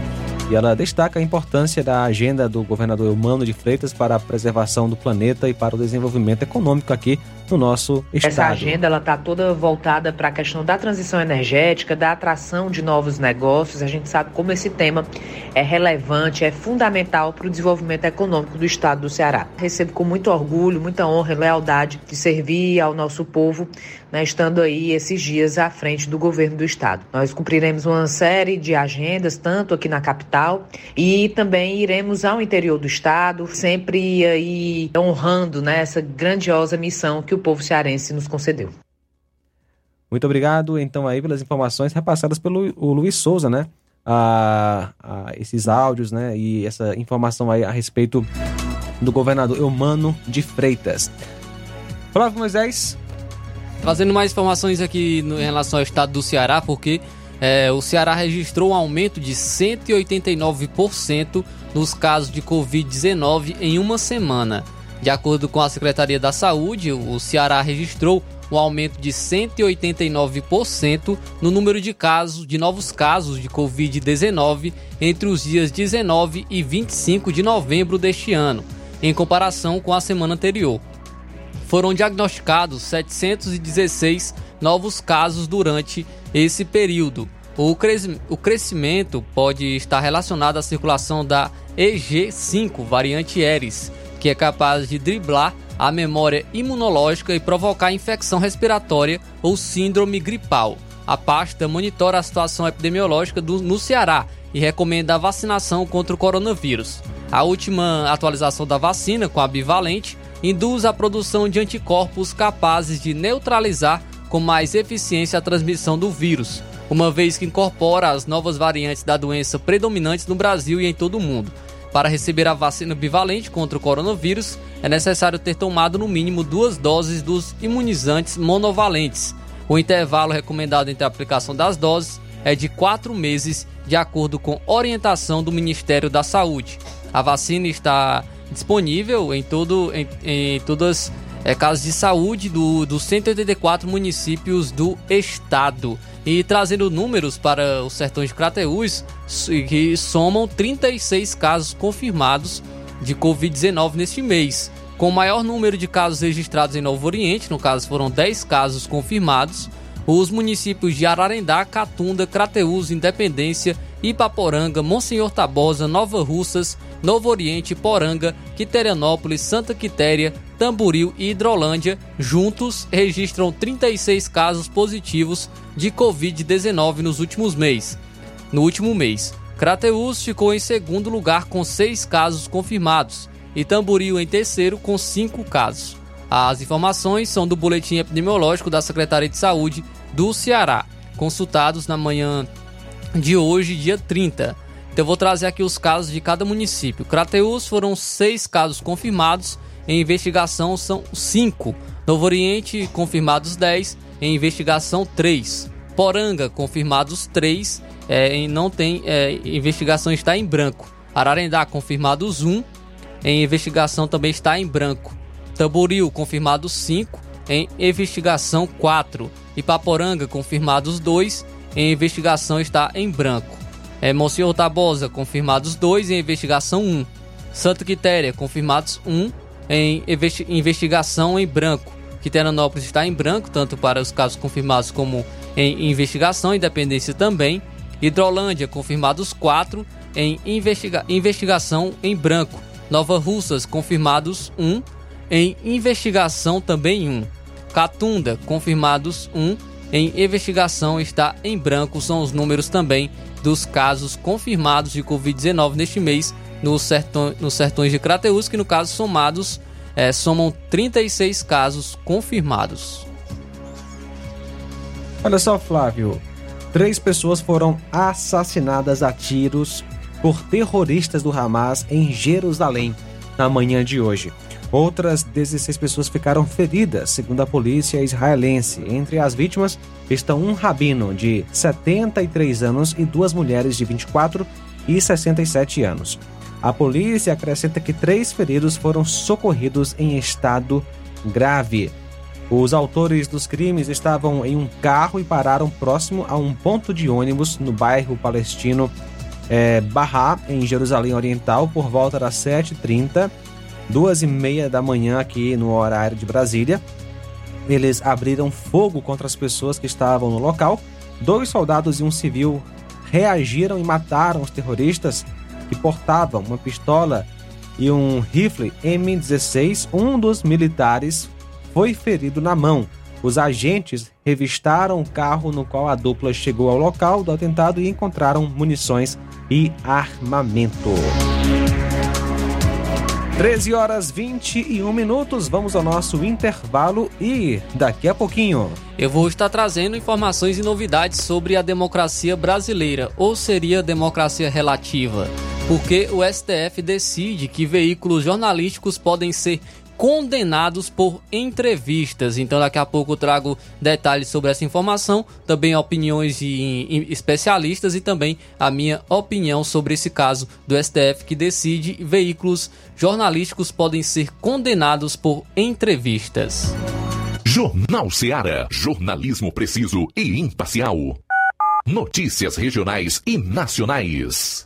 e ela destaca a importância da agenda do governador Humano de Freitas para a preservação do planeta e para o desenvolvimento econômico aqui no nosso estado. Essa agenda ela está toda voltada para a questão da transição energética, da atração de novos negócios. A gente sabe como esse tema é relevante, é fundamental para o desenvolvimento econômico do estado do Ceará. Recebo com muito orgulho, muita honra e lealdade de servir ao nosso povo, né, estando aí esses dias à frente do governo do estado. Nós cumpriremos uma série de agendas, tanto aqui na capital e também iremos ao interior do estado, sempre aí honrando né, essa grandiosa missão que o povo cearense nos concedeu. Muito obrigado, então, aí, pelas informações repassadas pelo Luiz Souza, né? A, a esses áudios, né? E essa informação aí a respeito do governador Eumano de Freitas. Flávio Moisés. Trazendo mais informações aqui no, em relação ao estado do Ceará, porque é, o Ceará registrou um aumento de 189% nos casos de Covid-19 em uma semana. De acordo com a Secretaria da Saúde, o Ceará registrou um aumento de 189% no número de casos, de novos casos de Covid-19 entre os dias 19 e 25 de novembro deste ano, em comparação com a semana anterior. Foram diagnosticados 716 novos casos durante esse período. O, crescimento pode estar relacionado à circulação da EG5, variante Eris, que é capaz de driblar a memória imunológica e provocar infecção respiratória ou síndrome gripal. A pasta monitora a situação epidemiológica do, no Ceará e recomenda a vacinação contra o coronavírus. A última atualização da vacina com a bivalente induz a produção de anticorpos capazes de neutralizar com mais eficiência a transmissão do vírus, uma vez que incorpora as novas variantes da doença predominantes no Brasil e em todo o mundo. Para receber a vacina bivalente contra o coronavírus, é necessário ter tomado no mínimo duas doses dos imunizantes monovalentes. O intervalo recomendado entre a aplicação das doses é de quatro meses, de acordo com orientação do Ministério da Saúde. A vacina está disponível em, todo, em, em todas é, casas de saúde do, dos 184 municípios do estado. E trazendo números para os sertões de Crateús, que somam 36 casos confirmados de Covid-19 neste mês. Com o maior número de casos registrados em Novo Oriente, no caso foram 10 casos confirmados, os municípios de Ararendá, Catunda, Crateús, Independência, Ipaporanga, Monsenhor Tabosa, Nova Russas, Novo Oriente, Poranga, Quiterianópolis, Santa Quitéria, Tamboril e Hidrolândia, juntos registram 36 casos positivos de Covid-19 nos últimos meses. No último mês, Crateús ficou em segundo lugar com 6 casos confirmados e Tamboril em terceiro com 5 casos. As informações são do boletim epidemiológico da Secretaria de Saúde do Ceará, consultados na manhã de hoje, dia 30. Então eu vou trazer aqui os casos de cada município. Crateús foram seis casos confirmados, em investigação são cinco. Novo Oriente, confirmados 10, em investigação 3. Poranga, confirmados 3, é, em, não tem é, investigação está em branco. Ararendá, confirmados 1, em investigação também está em branco. Tamboril, confirmados 5, em investigação 4. Ipaporanga, confirmados 2, em investigação está em branco. É, Monsenhor Tabosa, confirmados 2 em investigação 1. Um. Santa Quitéria, confirmados 1 um, em investigação em branco. Quiteranópolis está em branco, tanto para os casos confirmados como em investigação, independência também. Hidrolândia, confirmados 4 em investiga investigação em branco. Nova Russas, confirmados 1 em investigação também 1. Catunda, confirmados 1 em investigação está em branco, são os números também dos casos confirmados de Covid-19 neste mês nos, sertões, nos sertões de Crateús, que no caso somados é, somam 36 casos confirmados. Olha só, Flávio. Três pessoas foram assassinadas a tiros por terroristas do Hamas em Jerusalém na manhã de hoje. Outras 16 pessoas ficaram feridas, segundo a polícia israelense. Entre as vítimas estão um rabino de 73 anos e duas mulheres de 24 e 67 anos. A polícia acrescenta que três feridos foram socorridos em estado grave. Os autores dos crimes estavam em um carro e pararam próximo a um ponto de ônibus no bairro palestino é, Barra, em Jerusalém Oriental, por volta das 7h30 duas e meia da manhã aqui no horário de Brasília. Eles abriram fogo contra as pessoas que estavam no local. Dois soldados e um civil reagiram e mataram os terroristas que portavam uma pistola e um rifle M16. Um dos militares foi ferido na mão. Os agentes revistaram o carro no qual a dupla chegou ao local do atentado e encontraram munições e armamento. 13 horas 21 minutos, vamos ao nosso intervalo e daqui a pouquinho. Eu vou estar trazendo informações e novidades sobre a democracia brasileira, ou seria democracia relativa, porque o STF decide que veículos jornalísticos podem ser condenados por entrevistas. Então, daqui a pouco eu trago detalhes sobre essa informação, também opiniões de especialistas e também a minha opinião sobre esse caso do STF que decide veículos jornalísticos podem ser condenados por entrevistas. Jornal Ceará, jornalismo preciso e imparcial. Notícias regionais e nacionais.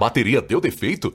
Bateria deu defeito?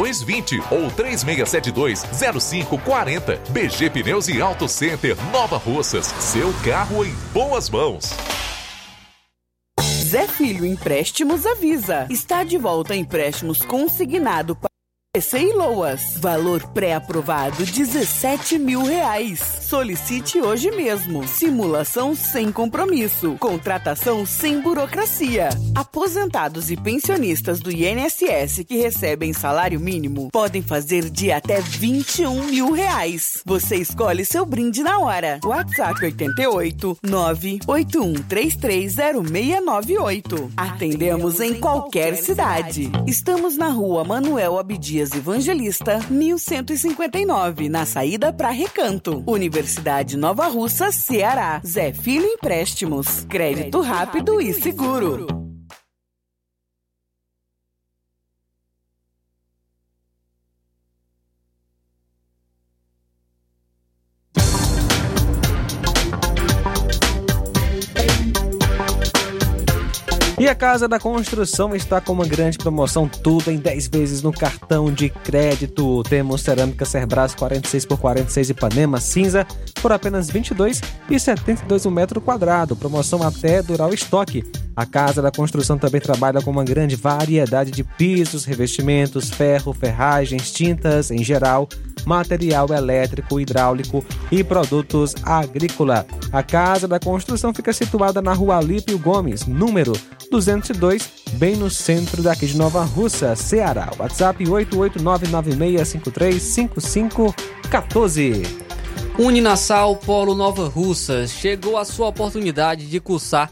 3220 ou 3672 0540. BG Pneus e Auto Center Nova Russas. Seu carro em boas mãos. Zé Filho Empréstimos avisa. Está de volta empréstimos consignado para PC e Loas. Valor pré-aprovado 17 mil reais. Solicite hoje mesmo. Simulação sem compromisso. Contratação sem burocracia. Aposentados e pensionistas do INSS que recebem salário mínimo podem fazer de até 21 mil reais. Você escolhe seu brinde na hora. WhatsApp 88 981330698. Atendemos em qualquer cidade. Estamos na rua Manuel Abdias Evangelista, 1159, na saída para Recanto. Universidade Nova Russa, Ceará. Zé Filho Empréstimos. Crédito rápido e seguro. E a Casa da Construção está com uma grande promoção, tudo em 10 vezes no cartão de crédito. Temos cerâmica Cerbras 46 por 46 Ipanema cinza por apenas R$ 22,72 um metro quadrado. Promoção até durar o estoque. A Casa da Construção também trabalha com uma grande variedade de pisos, revestimentos, ferro, ferragens, tintas em geral, material elétrico, hidráulico e produtos agrícola. A Casa da Construção fica situada na Rua Alípio Gomes, número 202, bem no centro daqui de Nova Russa, Ceará. WhatsApp 88996535514. Uninasal Polo Nova Russa chegou a sua oportunidade de cursar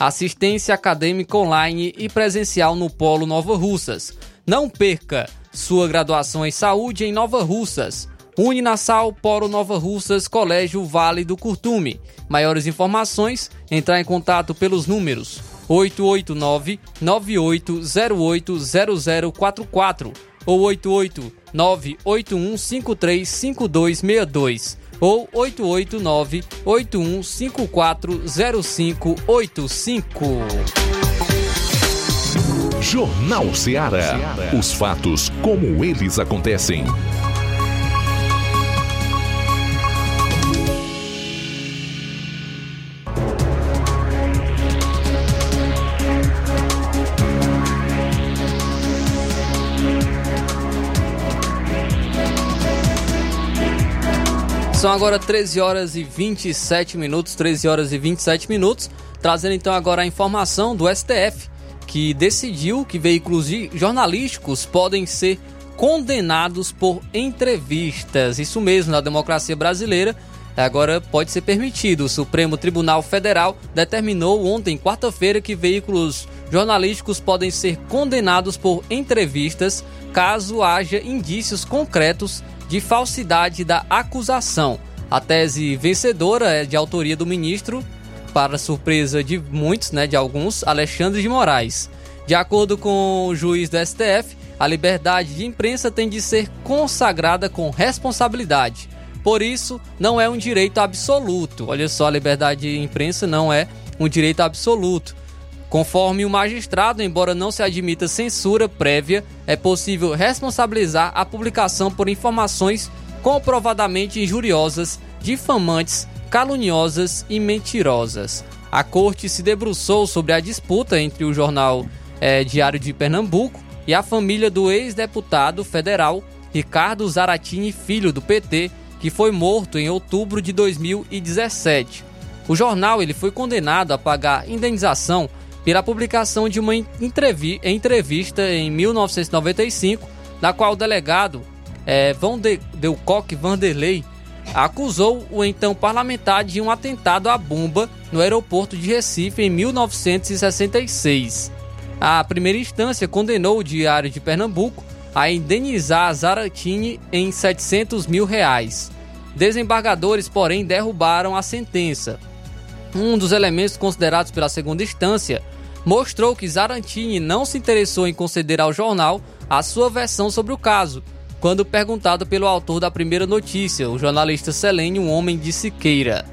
Assistência acadêmica online e presencial no Polo Nova Russas. Não perca sua graduação em saúde em Nova Russas. Uninasal, Polo Nova Russas, Colégio Vale do Curtume. Maiores informações, entrar em contato pelos números 889-9808-0044 ou 889-8153-5262 ou 889-8154-0585. Jornal Ceará. Os fatos como eles acontecem. São agora 13 horas e 27 minutos, 13 horas e 27 minutos, trazendo então agora a informação do STF, que decidiu que veículos jornalísticos podem ser condenados por entrevistas. Isso mesmo, na democracia brasileira, agora pode ser permitido. O Supremo Tribunal Federal determinou ontem, quarta-feira, que veículos jornalísticos podem ser condenados por entrevistas caso haja indícios concretos de falsidade da acusação. A tese vencedora é de autoria do ministro, para surpresa de muitos, né, de alguns, Alexandre de Moraes. De acordo com o juiz do STF, a liberdade de imprensa tem de ser consagrada com responsabilidade. Por isso, não é um direito absoluto. Olha só, a liberdade de imprensa não é um direito absoluto. Conforme o magistrado, embora não se admita censura prévia, é possível responsabilizar a publicação por informações comprovadamente injuriosas, difamantes, caluniosas e mentirosas. A corte se debruçou sobre a disputa entre o jornal é, Diário de Pernambuco e a família do ex-deputado federal Ricardo Zaratini Filho do PT, que foi morto em outubro de 2017. O jornal ele foi condenado a pagar indenização pela publicação de uma entrevista em 1995, na qual o delegado é, Van de, Delcock Vanderlei acusou o então parlamentar de um atentado à bomba no aeroporto de Recife em 1966. A primeira instância condenou o Diário de Pernambuco a indenizar Zaratini em 700 mil reais. Desembargadores, porém, derrubaram a sentença. Um dos elementos considerados pela segunda instância mostrou que Zarantini não se interessou em conceder ao jornal a sua versão sobre o caso, quando perguntado pelo autor da primeira notícia, o jornalista Selênio Homem de Siqueira.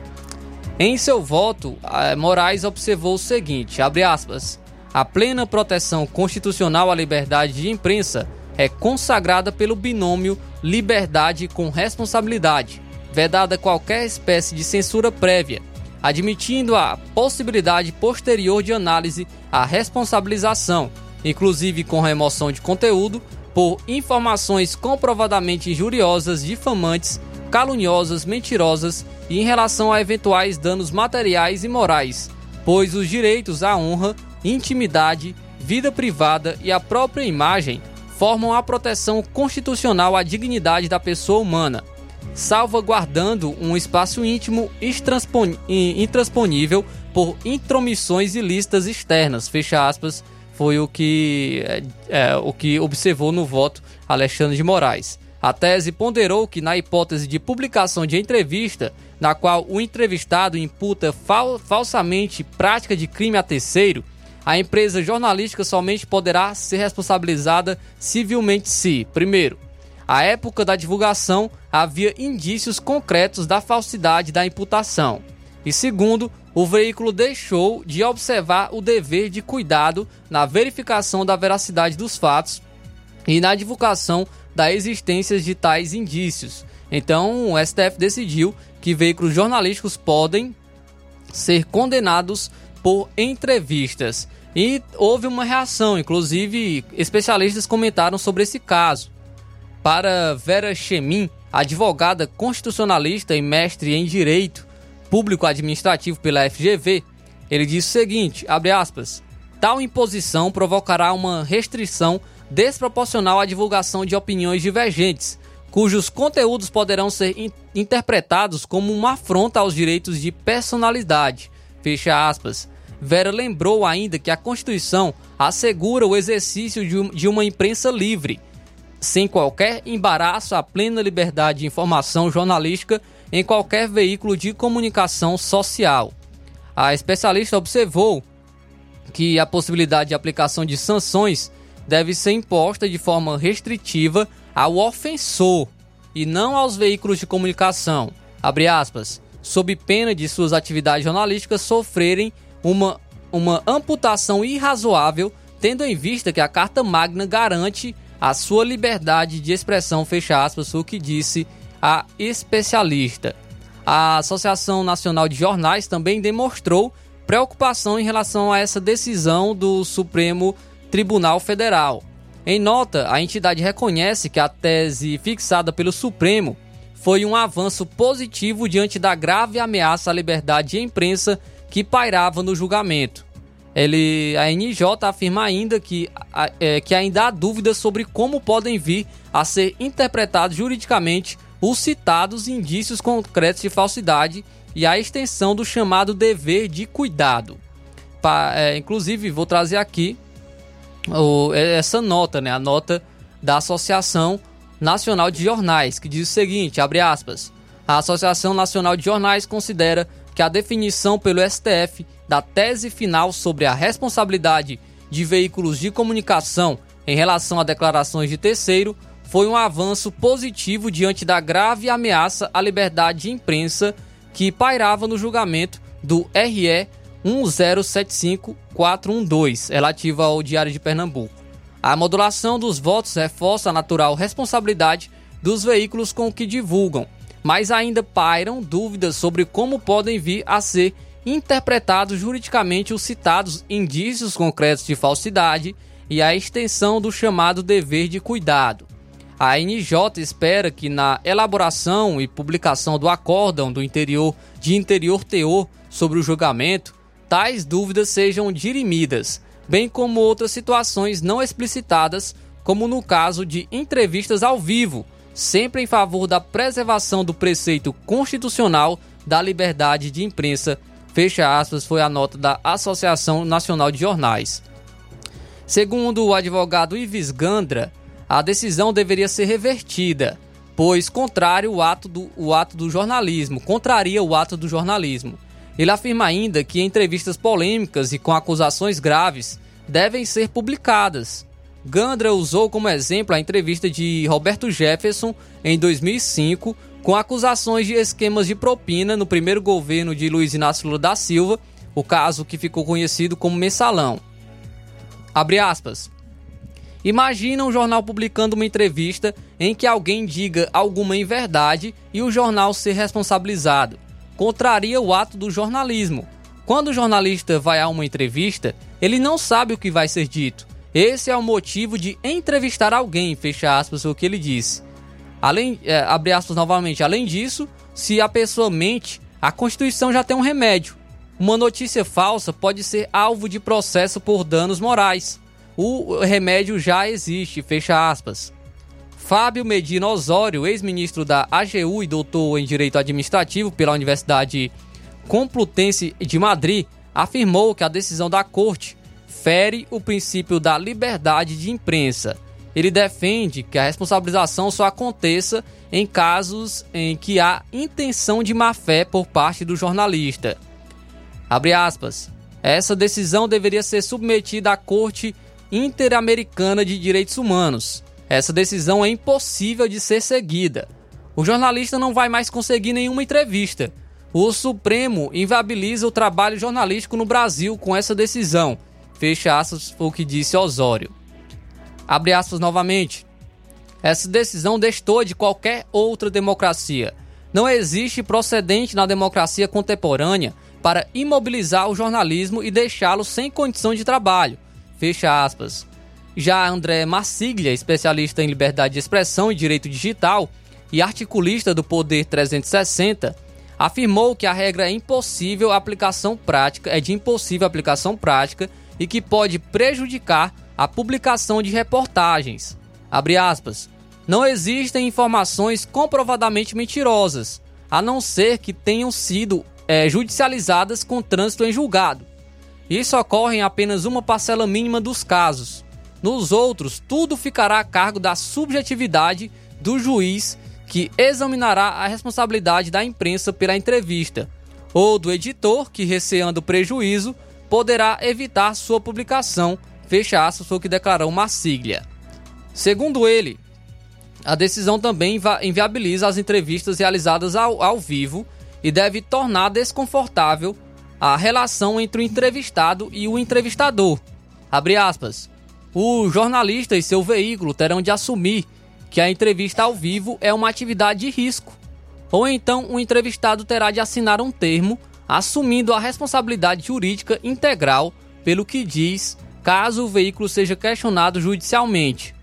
Em seu voto, Moraes observou o seguinte, aspas, a plena proteção constitucional à liberdade de imprensa é consagrada pelo binômio liberdade com responsabilidade, vedada qualquer espécie de censura prévia, admitindo a possibilidade posterior de análise à responsabilização, inclusive com remoção de conteúdo, por informações comprovadamente injuriosas, difamantes, caluniosas, mentirosas e em relação a eventuais danos materiais e morais, pois os direitos à honra, intimidade, vida privada e a própria imagem formam a proteção constitucional à dignidade da pessoa humana salvaguardando um espaço íntimo intransponível por intromissões ilícitas externas. Fecha aspas, foi o que, é, é, o que observou no voto Alexandre de Moraes. A tese ponderou que, na hipótese de publicação de entrevista, na qual o entrevistado imputa fal falsamente prática de crime a terceiro, a empresa jornalística somente poderá ser responsabilizada civilmente se, primeiro, à época da divulgação, havia indícios concretos da falsidade da imputação. E segundo, o veículo deixou de observar o dever de cuidado na verificação da veracidade dos fatos e na divulgação da existência de tais indícios. Então, o STF decidiu que veículos jornalísticos podem ser condenados por entrevistas. E houve uma reação, inclusive especialistas comentaram sobre esse caso. Para Vera Chemin, advogada constitucionalista e mestre em Direito Público Administrativo pela FGV, ele disse o seguinte, aspas, tal imposição provocará uma restrição desproporcional à divulgação de opiniões divergentes, cujos conteúdos poderão ser in interpretados como uma afronta aos direitos de personalidade. Fecha aspas. Vera lembrou ainda que a Constituição assegura o exercício de, de uma imprensa livre, sem qualquer embaraço à plena liberdade de informação jornalística em qualquer veículo de comunicação social. A especialista observou que a possibilidade de aplicação de sanções deve ser imposta de forma restritiva ao ofensor e não aos veículos de comunicação, aspas, sob pena de suas atividades jornalísticas sofrerem uma, uma amputação irrazoável, tendo em vista que a Carta Magna garante a sua liberdade de expressão, fecha aspas, o que disse a especialista. A Associação Nacional de Jornais também demonstrou preocupação em relação a essa decisão do Supremo Tribunal Federal. Em nota, a entidade reconhece que a tese fixada pelo Supremo foi um avanço positivo diante da grave ameaça à liberdade de imprensa que pairava no julgamento. Ele, a NJ afirma ainda que, é, que ainda há dúvidas sobre como podem vir a ser interpretados juridicamente os citados indícios concretos de falsidade e a extensão do chamado dever de cuidado. Pa, é, inclusive, vou trazer aqui o, essa nota, né, a nota da Associação Nacional de Jornais, que diz o seguinte, abre aspas, a Associação Nacional de Jornais considera que a definição pelo STF da tese final sobre a responsabilidade de veículos de comunicação em relação a declarações de terceiro foi um avanço positivo diante da grave ameaça à liberdade de imprensa que pairava no julgamento do RE 1075412, relativa ao Diário de Pernambuco. A modulação dos votos reforça a natural responsabilidade dos veículos com que divulgam, mas ainda pairam dúvidas sobre como podem vir a ser interpretados juridicamente os citados indícios concretos de falsidade e a extensão do chamado dever de cuidado. A NJ espera que na elaboração e publicação do acórdão do interior de interior teor sobre o julgamento, tais dúvidas sejam dirimidas, bem como outras situações não explicitadas, como no caso de entrevistas ao vivo, sempre em favor da preservação do preceito constitucional da liberdade de imprensa. Fecha aspas, foi a nota da Associação Nacional de Jornais. Segundo o advogado Ives Gandra, a decisão deveria ser revertida, pois contrário o ato do, o ato do jornalismo, contraria o ato do jornalismo. Ele afirma ainda que entrevistas polêmicas e com acusações graves devem ser publicadas, Gandra usou como exemplo a entrevista de Roberto Jefferson em 2005 com acusações de esquemas de propina no primeiro governo de Luiz Inácio Lula da Silva, o caso que ficou conhecido como mensalão. Abre aspas. Imagina um jornal publicando uma entrevista em que alguém diga alguma inverdade e o jornal ser responsabilizado. Contraria o ato do jornalismo. Quando o jornalista vai a uma entrevista, ele não sabe o que vai ser dito esse é o motivo de entrevistar alguém, fecha aspas, o que ele disse. Além, é, abre aspas novamente, além disso, se a pessoa mente, a Constituição já tem um remédio. Uma notícia falsa pode ser alvo de processo por danos morais. O remédio já existe, fecha aspas. Fábio Medina Osório, ex-ministro da AGU e doutor em Direito Administrativo pela Universidade Complutense de Madrid, afirmou que a decisão da Corte fere o princípio da liberdade de imprensa. Ele defende que a responsabilização só aconteça em casos em que há intenção de má-fé por parte do jornalista. Abre aspas. Essa decisão deveria ser submetida à Corte Interamericana de Direitos Humanos. Essa decisão é impossível de ser seguida. O jornalista não vai mais conseguir nenhuma entrevista. O Supremo inviabiliza o trabalho jornalístico no Brasil com essa decisão Fecha aspas, o que disse Osório. Abre aspas novamente. Essa decisão destou de qualquer outra democracia. Não existe procedente na democracia contemporânea para imobilizar o jornalismo e deixá-lo sem condição de trabalho. Fecha aspas. Já André Marsiglia, especialista em liberdade de expressão e direito digital e articulista do Poder 360, afirmou que a regra é impossível aplicação prática, é de impossível aplicação prática e que pode prejudicar a publicação de reportagens. Aspas. Não existem informações comprovadamente mentirosas, a não ser que tenham sido é, judicializadas com trânsito em julgado. Isso ocorre em apenas uma parcela mínima dos casos. Nos outros, tudo ficará a cargo da subjetividade do juiz que examinará a responsabilidade da imprensa pela entrevista, ou do editor que, receando prejuízo, poderá evitar sua publicação, fecha aspas, foi o que declarou Marsiglia. Segundo ele, a decisão também inviabiliza as entrevistas realizadas ao, ao vivo e deve tornar desconfortável a relação entre o entrevistado e o entrevistador. Abre aspas. O jornalista e seu veículo terão de assumir que a entrevista ao vivo é uma atividade de risco. Ou então o entrevistado terá de assinar um termo assumindo a responsabilidade jurídica integral pelo que diz, caso o veículo seja questionado judicialmente.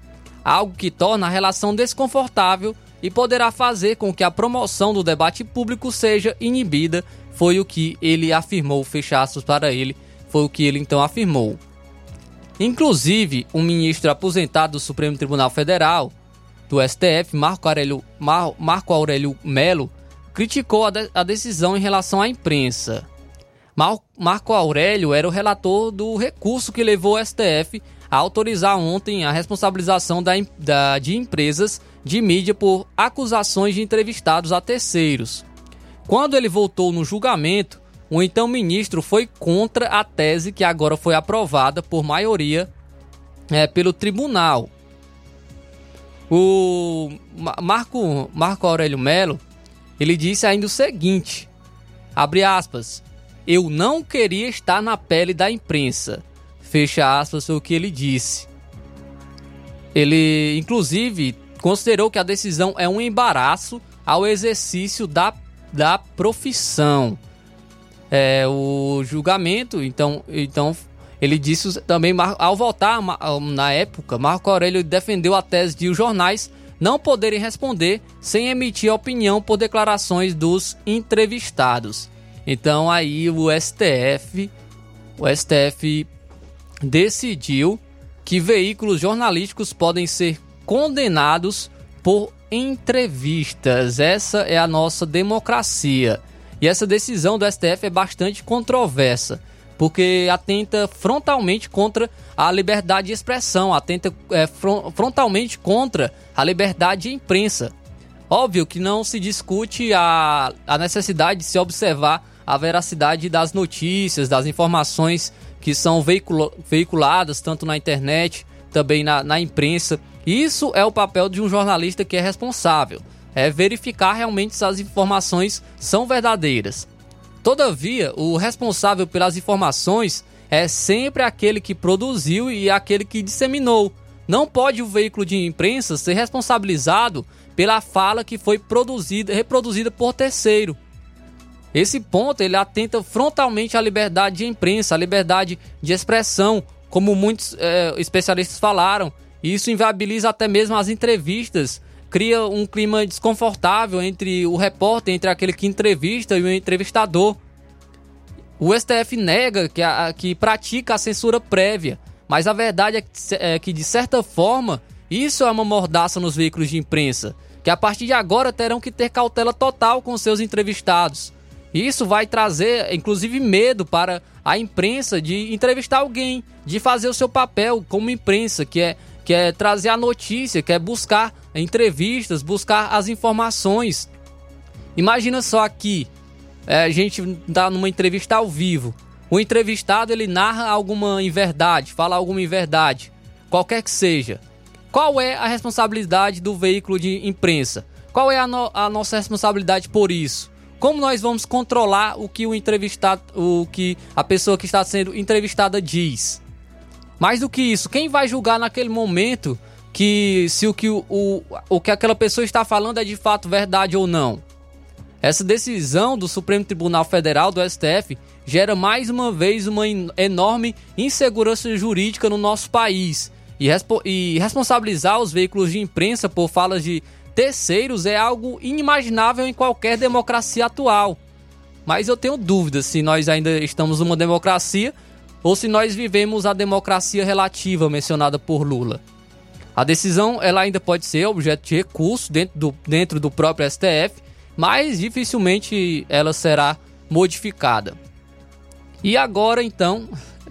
Algo que torna a relação desconfortável e poderá fazer com que a promoção do debate público seja inibida, foi o que ele afirmou, fechaços para ele, foi o que ele então afirmou. Inclusive, um ministro aposentado do Supremo Tribunal Federal, do STF, Marco Aurélio, Mar, Marco Aurélio Melo, criticou a, de, a, decisão em relação à imprensa. Mar, Marco Aurélio era o relator do recurso que levou o STF a autorizar ontem a responsabilização da, da, de empresas de mídia por acusações de entrevistados a terceiros. Quando ele voltou no julgamento, o então ministro foi contra a tese que agora foi aprovada por maioria é, pelo tribunal. O Marco, Marco Aurélio Melo ele disse ainda o seguinte: abre aspas, eu não queria estar na pele da imprensa. Fecha aspas o que ele disse. Ele, inclusive, considerou que a decisão é um embaraço ao exercício da, da profissão é, o julgamento, então, então ele disse também, ao votar na época, Marco Aurélio defendeu a tese de os jornais não poderem responder sem emitir opinião por declarações dos entrevistados. Então aí o STF, o STF decidiu que veículos jornalísticos podem ser condenados por entrevistas. Essa é a nossa democracia. E essa decisão do STF é bastante controversa, porque atenta frontalmente contra a liberdade de expressão, atenta é, frontalmente contra a liberdade de imprensa. Óbvio que não se discute a, a necessidade de se observar a veracidade das notícias, das informações que são veicula, veiculadas tanto na internet, também na, na imprensa. Isso é o papel de um jornalista que é responsável é verificar realmente se as informações são verdadeiras. Todavia, o responsável pelas informações é sempre aquele que produziu e aquele que disseminou. Não pode o veículo de imprensa ser responsabilizado pela fala que foi produzida, reproduzida por terceiro. Esse ponto ele atenta frontalmente à liberdade de imprensa, à liberdade de expressão, como muitos é, especialistas falaram. Isso inviabiliza até mesmo as entrevistas cria um clima desconfortável entre o repórter, entre aquele que entrevista e o entrevistador. O STF nega que, a, que pratica a censura prévia, mas a verdade é que, é que, de certa forma, isso é uma mordaça nos veículos de imprensa, que a partir de agora terão que ter cautela total com seus entrevistados. Isso vai trazer, inclusive, medo para a imprensa de entrevistar alguém, de fazer o seu papel como imprensa, que é, que é trazer a notícia, que é buscar entrevistas, buscar as informações. Imagina só aqui, é, a gente dá numa entrevista ao vivo. O entrevistado ele narra alguma inverdade, fala alguma inverdade, qualquer que seja. Qual é a responsabilidade do veículo de imprensa? Qual é a, no a nossa responsabilidade por isso? Como nós vamos controlar o que o entrevistado, o que a pessoa que está sendo entrevistada diz? Mais do que isso, quem vai julgar naquele momento que se o que, o, o, que aquela pessoa está falando é de fato verdade ou não. Essa decisão do Supremo Tribunal Federal, do STF, gera mais uma vez uma enorme insegurança jurídica no nosso país. E, respo e responsabilizar os veículos de imprensa por falas de terceiros é algo inimaginável em qualquer democracia atual. Mas eu tenho dúvidas se nós ainda estamos numa democracia ou se nós vivemos a democracia relativa mencionada por Lula. A decisão ela ainda pode ser objeto de recurso dentro do, dentro do próprio STF, mas dificilmente ela será modificada. E agora então,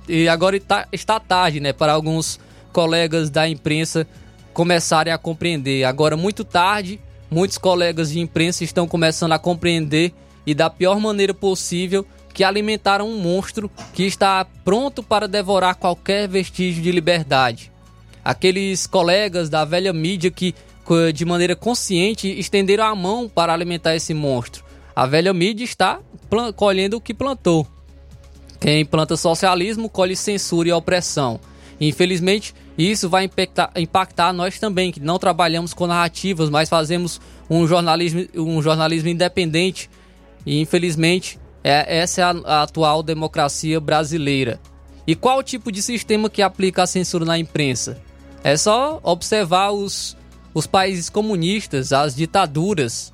e agora está, está tarde, né, para alguns colegas da imprensa começarem a compreender. Agora muito tarde, muitos colegas de imprensa estão começando a compreender e da pior maneira possível que alimentaram um monstro que está pronto para devorar qualquer vestígio de liberdade aqueles colegas da velha mídia que, de maneira consciente, estenderam a mão para alimentar esse monstro. A velha mídia está colhendo o que plantou. Quem planta socialismo colhe censura e opressão. Infelizmente, isso vai impactar, impactar, nós também, que não trabalhamos com narrativas, mas fazemos um jornalismo, um jornalismo independente. E infelizmente, é, essa é a, a atual democracia brasileira. E qual o tipo de sistema que aplica a censura na imprensa? É só observar os, os países comunistas, as ditaduras.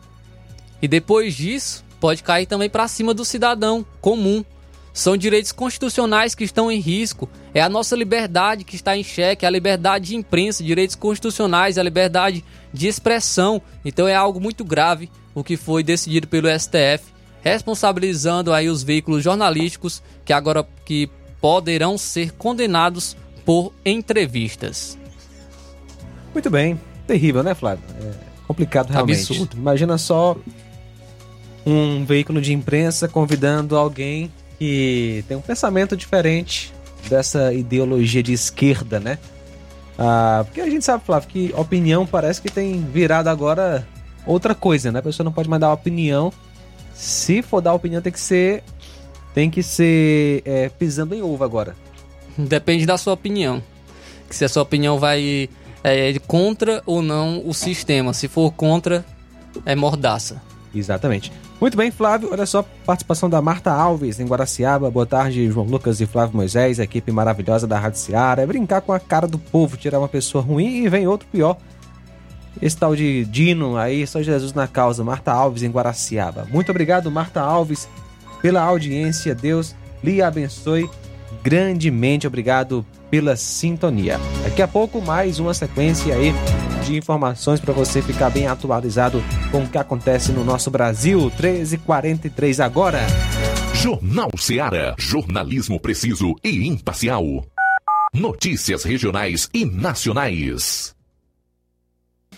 E depois disso, pode cair também para cima do cidadão comum. São direitos constitucionais que estão em risco. É a nossa liberdade que está em xeque, a liberdade de imprensa, direitos constitucionais, a liberdade de expressão. Então é algo muito grave o que foi decidido pelo STF, responsabilizando aí os veículos jornalísticos que agora que poderão ser condenados por entrevistas. Muito bem. Terrível, né, Flávio? É complicado realmente. Absurdo. Imagina só um veículo de imprensa convidando alguém que tem um pensamento diferente dessa ideologia de esquerda, né? Ah, porque a gente sabe, Flávio, que opinião parece que tem virado agora outra coisa, né? A pessoa não pode mais dar opinião. Se for dar opinião, tem que ser. Tem que ser é, pisando em ovo agora. Depende da sua opinião. Se a sua opinião vai é, contra ou não o sistema. Se for contra, é mordaça. Exatamente. Muito bem, Flávio. Olha só, participação da Marta Alves em Guaraciaba. Boa tarde, João Lucas e Flávio Moisés, equipe maravilhosa da Rádio Seara. É brincar com a cara do povo, tirar uma pessoa ruim e vem outro pior. Esse tal de Dino aí, só Jesus na causa. Marta Alves em Guaraciaba. Muito obrigado, Marta Alves, pela audiência. Deus lhe abençoe grandemente. Obrigado pela sintonia. Daqui a pouco, mais uma sequência aí de informações para você ficar bem atualizado com o que acontece no nosso Brasil. 13h43 agora. Jornal Seara. Jornalismo preciso e imparcial. Notícias regionais e nacionais.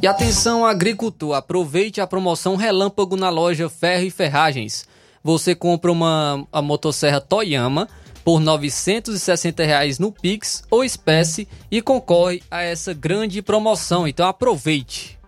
E atenção agricultor, aproveite a promoção Relâmpago na loja Ferro e Ferragens. Você compra uma a motosserra Toyama por 960 reais no Pix ou espécie e concorre a essa grande promoção. Então aproveite.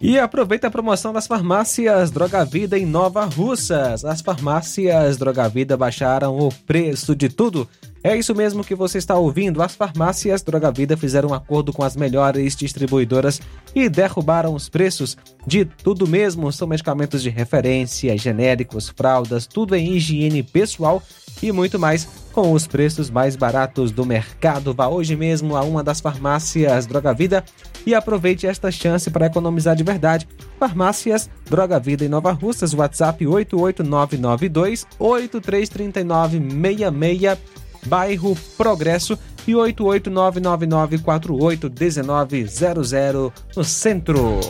E aproveita a promoção das farmácias Droga Vida em Nova Russas. As farmácias Droga Vida baixaram o preço de tudo. É isso mesmo que você está ouvindo. As farmácias Droga Vida fizeram um acordo com as melhores distribuidoras e derrubaram os preços de tudo mesmo. São medicamentos de referência, genéricos, fraldas, tudo em higiene pessoal e muito mais com os preços mais baratos do mercado. Vá hoje mesmo a uma das farmácias Droga Vida e aproveite esta chance para economizar de verdade. Farmácias Droga Vida em Nova Russas, WhatsApp 88992 833966, bairro Progresso e 88999481900 no centro.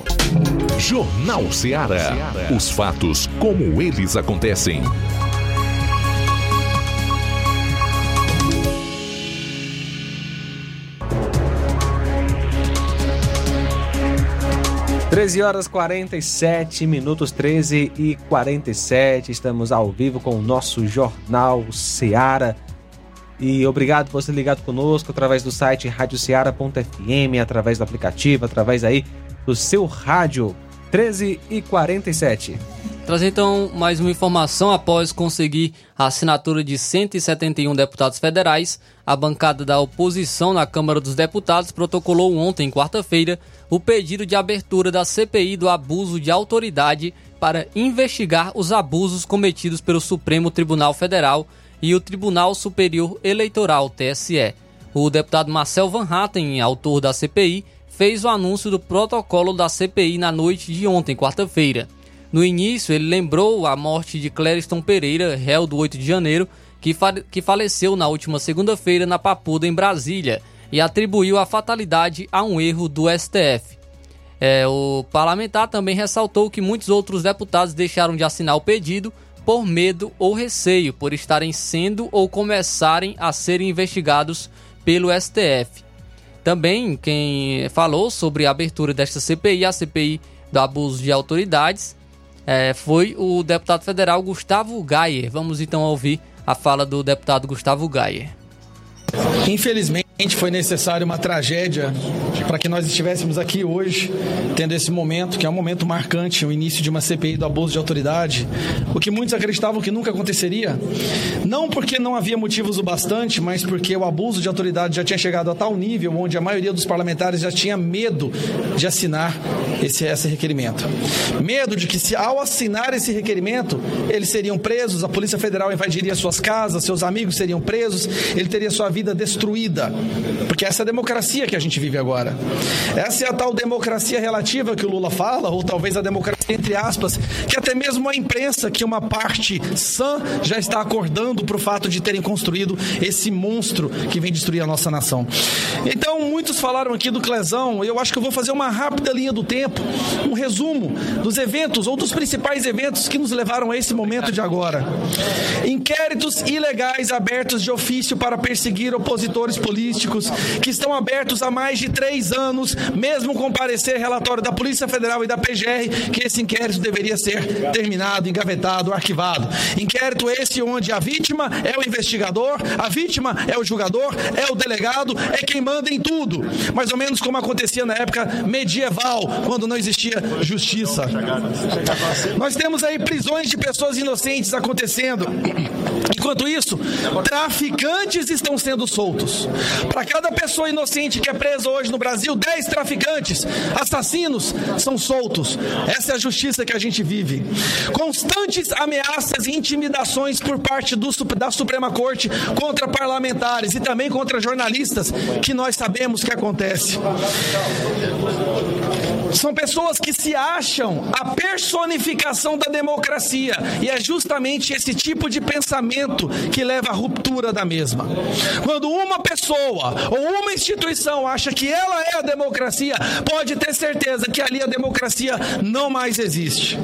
Jornal Ceará. Os fatos como eles acontecem. 13 horas 47 minutos, 13 e 47. Estamos ao vivo com o nosso Jornal Seara. E obrigado por você ligado conosco através do site radioceara.fm, através do aplicativo, através aí do seu rádio. 13 e 47. Trazer então mais uma informação após conseguir a assinatura de 171 deputados federais, a bancada da oposição na Câmara dos Deputados protocolou ontem, quarta-feira, o pedido de abertura da CPI do abuso de autoridade para investigar os abusos cometidos pelo Supremo Tribunal Federal e o Tribunal Superior Eleitoral, TSE. O deputado Marcel Van Hatten, autor da CPI, fez o anúncio do protocolo da CPI na noite de ontem, quarta-feira. No início, ele lembrou a morte de Clériston Pereira, réu do 8 de janeiro, que, fa que faleceu na última segunda-feira na Papuda, em Brasília, e atribuiu a fatalidade a um erro do STF. É, o parlamentar também ressaltou que muitos outros deputados deixaram de assinar o pedido por medo ou receio por estarem sendo ou começarem a serem investigados pelo STF. Também quem falou sobre a abertura desta CPI, a CPI do abuso de autoridades, é, foi o deputado federal Gustavo Gayer. Vamos então ouvir a fala do deputado Gustavo Gayer. Infelizmente, foi necessária uma tragédia para que nós estivéssemos aqui hoje, tendo esse momento, que é um momento marcante, o início de uma CPI do abuso de autoridade, o que muitos acreditavam que nunca aconteceria. Não porque não havia motivos o bastante, mas porque o abuso de autoridade já tinha chegado a tal nível onde a maioria dos parlamentares já tinha medo de assinar esse, esse requerimento. Medo de que, se ao assinar esse requerimento, eles seriam presos, a Polícia Federal invadiria suas casas, seus amigos seriam presos, ele teria sua vida destruída. Porque essa é a democracia que a gente vive agora. Essa é a tal democracia relativa que o Lula fala, ou talvez a democracia entre aspas, que até mesmo a imprensa, que uma parte sã já está acordando para o fato de terem construído esse monstro que vem destruir a nossa nação. Então, muitos falaram aqui do Clesão, eu acho que eu vou fazer uma rápida linha do tempo, um resumo dos eventos ou dos principais eventos que nos levaram a esse momento de agora. Inquéritos ilegais abertos de ofício para perseguir opositores políticos que estão abertos há mais de três anos, mesmo com parecer relatório da Polícia Federal e da PGR, que esse inquérito deveria ser terminado, engavetado, arquivado. Inquérito esse onde a vítima é o investigador, a vítima é o julgador, é o delegado, é quem manda em tudo. Mais ou menos como acontecia na época medieval, quando não existia justiça. Nós temos aí prisões de pessoas inocentes acontecendo. Enquanto isso, traficantes estão sendo soltos. Para cada pessoa inocente que é presa hoje no Brasil, 10 traficantes, assassinos são soltos. Essa é a justiça que a gente vive. Constantes ameaças e intimidações por parte do, da Suprema Corte contra parlamentares e também contra jornalistas, que nós sabemos que acontece. São pessoas que se acham a personificação da democracia. E é justamente esse tipo de pensamento que leva à ruptura da mesma. Quando uma pessoa ou uma instituição acha que ela é a democracia, pode ter certeza que ali a democracia não mais existe.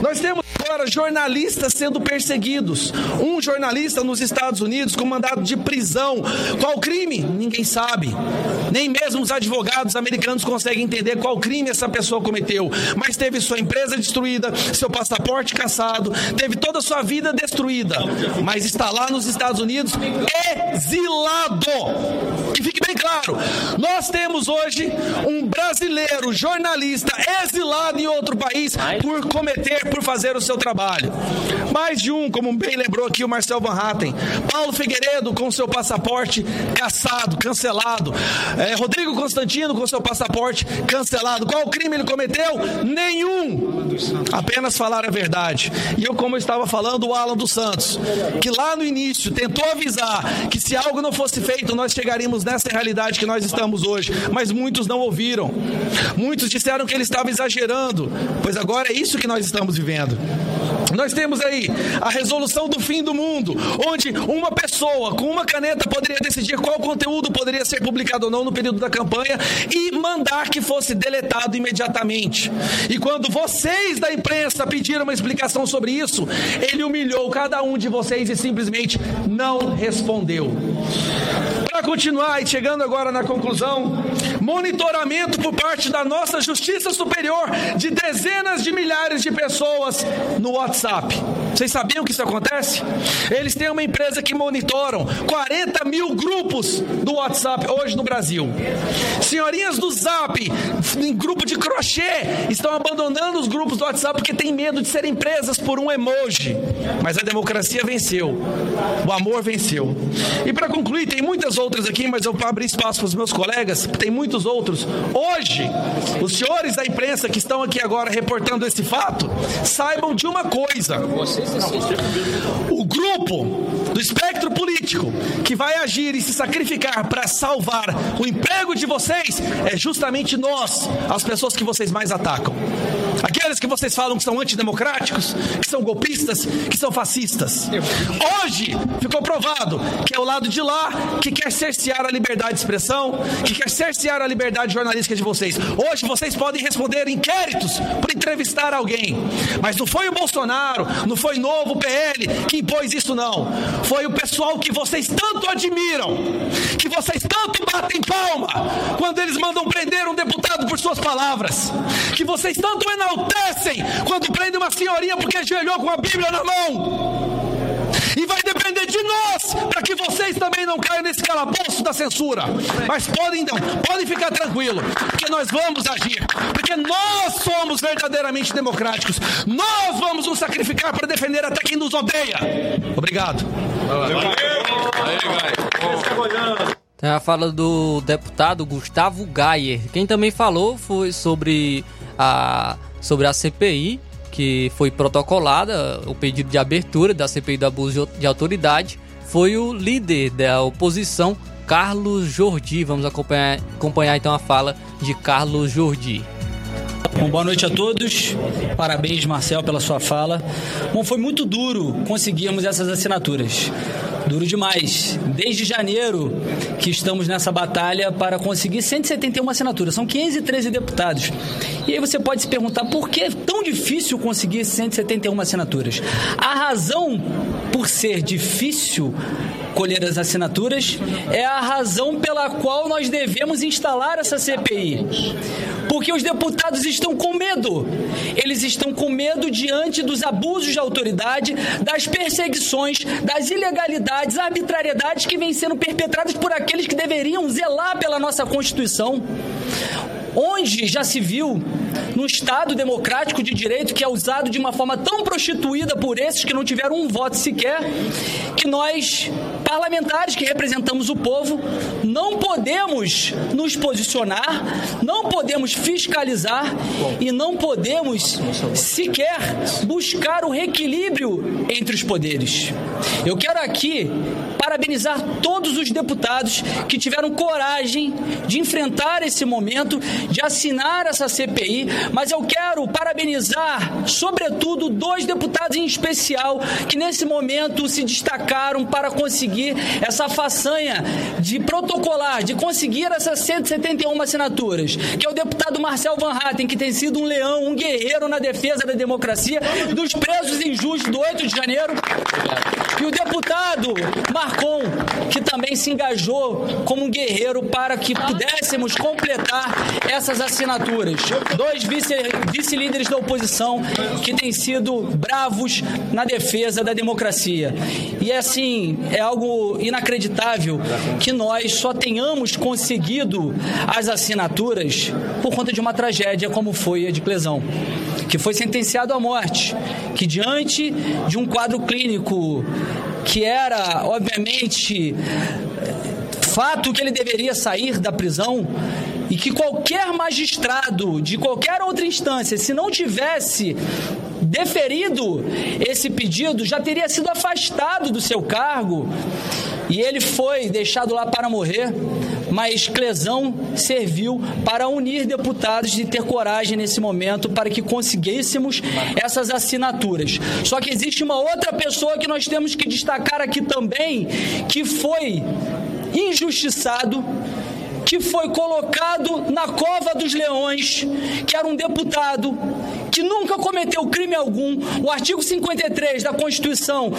Nós temos agora jornalistas sendo perseguidos. Um jornalista nos Estados Unidos com mandado de prisão. Qual crime? Ninguém sabe. Nem mesmo os advogados americanos conseguem entender qual crime essa pessoa cometeu. Mas teve sua empresa destruída, seu passaporte caçado, teve toda a sua vida destruída. Mas está lá nos Estados Unidos exilado. Que fique bem claro, nós temos hoje um brasileiro jornalista exilado em outro país por cometer, por fazer o seu trabalho. Mais de um, como bem lembrou aqui o Marcel Van Hatten. Paulo Figueiredo com seu passaporte caçado, cancelado. É, Rodrigo Constantino com seu passaporte cancelado. Qual crime ele cometeu? Nenhum. Apenas falar a verdade. E eu, como eu estava falando, o Alan dos Santos, que lá no início tentou avisar que se algo não fosse feito, nós chegaríamos nessa realidade que nós estamos hoje. Mas muitos não ouviram. Muitos disseram que ele estava exagerando. Pois agora é isso que nós estamos vivendo. Nós temos aí a resolução do fim do mundo, onde uma pessoa com uma caneta poderia decidir qual conteúdo poderia ser publicado ou não no período da campanha e mandar que fosse deletado imediatamente. E quando vocês da imprensa pediram uma explicação sobre isso, ele humilhou cada um de vocês e simplesmente não respondeu. Para continuar e chegando agora na conclusão, monitoramento por parte da nossa Justiça Superior de dezenas de milhares de pessoas no WhatsApp. Vocês sabiam que isso acontece? Eles têm uma empresa que monitoram 40 mil grupos do WhatsApp hoje no Brasil. Senhorinhas do Zap, em grupo de crochê, estão abandonando os grupos do WhatsApp porque têm medo de serem presas por um emoji. Mas a democracia venceu. O amor venceu. E para concluir, tem muitas outras aqui, mas eu vou abrir espaço para os meus colegas, tem muitos outros. Hoje, os senhores da imprensa que estão aqui agora reportando esse fato, saibam de uma coisa. O grupo do espectro político que vai agir e se sacrificar para salvar o emprego de vocês é justamente nós, as pessoas que vocês mais atacam. Aqueles que vocês falam que são antidemocráticos, que são golpistas, que são fascistas. Hoje ficou provado que é o lado de lá que quer cercear a liberdade de expressão, que quer cercear a liberdade jornalística de vocês. Hoje vocês podem responder inquéritos por entrevistar alguém. Mas não foi o Bolsonaro, não foi novo PL que impôs isso, não. Foi o pessoal que vocês tanto admiram, que vocês tanto batem palma quando eles mandam prender um deputado por suas palavras, que vocês tanto enaltecem quando prendem uma senhorinha porque ajoelhou com a Bíblia na mão. E vai depender de nós para que vocês também não caiam nesse calabouço da censura. Mas podem podem ficar tranquilo, porque nós vamos agir, porque nós somos verdadeiramente democráticos. Nós vamos nos sacrificar para defender até quem nos odeia. Obrigado. Tem a fala do deputado Gustavo Gayer. Quem também falou foi sobre a, sobre a CPI, que foi protocolada, o pedido de abertura da CPI do abuso de autoridade, foi o líder da oposição, Carlos Jordi. Vamos acompanhar, acompanhar então a fala de Carlos Jordi. Bom, boa noite a todos. Parabéns, Marcel, pela sua fala. Bom, foi muito duro conseguirmos essas assinaturas. Duro demais. Desde janeiro que estamos nessa batalha para conseguir 171 assinaturas. São 513 deputados. E aí você pode se perguntar por que é tão difícil conseguir 171 assinaturas. A razão por ser difícil colher as assinaturas é a razão pela qual nós devemos instalar essa CPI. Porque os deputados estão com medo. Eles estão com medo diante dos abusos de autoridade, das perseguições, das ilegalidades, arbitrariedades que vêm sendo perpetradas por aqueles que deveriam zelar pela nossa Constituição onde já se viu no Estado democrático de direito que é usado de uma forma tão prostituída por esses que não tiveram um voto sequer, que nós parlamentares que representamos o povo, não podemos nos posicionar, não podemos fiscalizar e não podemos sequer buscar o reequilíbrio entre os poderes. Eu quero aqui parabenizar todos os deputados que tiveram coragem de enfrentar esse momento, de assinar essa CPI, mas eu quero parabenizar, sobretudo, dois deputados em especial que nesse momento se destacaram para conseguir essa façanha de protocolar, de conseguir essas 171 assinaturas, que é o deputado Marcel Van Hatten, que tem sido um leão, um guerreiro na defesa da democracia, dos presos injustos do 8 de janeiro, e o deputado Marcon, que também se engajou como um guerreiro para que pudéssemos completar essas assinaturas. Dois vice-líderes vice da oposição que têm sido bravos na defesa da democracia. E assim, é algo inacreditável que nós só tenhamos conseguido as assinaturas por conta de uma tragédia como foi a de Clesão, que foi sentenciado à morte, que diante de um quadro clínico que era, obviamente, fato que ele deveria sair da prisão e que qualquer magistrado de qualquer outra instância, se não tivesse deferido esse pedido, já teria sido afastado do seu cargo e ele foi deixado lá para morrer. Mas Clesão serviu para unir deputados e ter coragem nesse momento para que conseguíssemos essas assinaturas. Só que existe uma outra pessoa que nós temos que destacar aqui também, que foi injustiçado que foi colocado na cova dos leões, que era um deputado que nunca cometeu crime algum. O artigo 53 da Constituição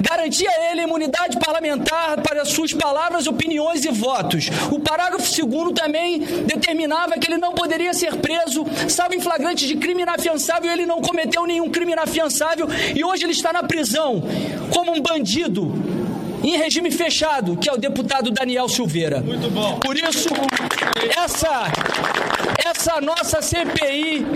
garantia a ele a imunidade parlamentar para suas palavras, opiniões e votos. O parágrafo 2 também determinava que ele não poderia ser preso, salvo em flagrante de crime inafiançável, ele não cometeu nenhum crime inafiançável e hoje ele está na prisão como um bandido em regime fechado, que é o deputado Daniel Silveira. Muito bom. Por isso, essa essa nossa CPI,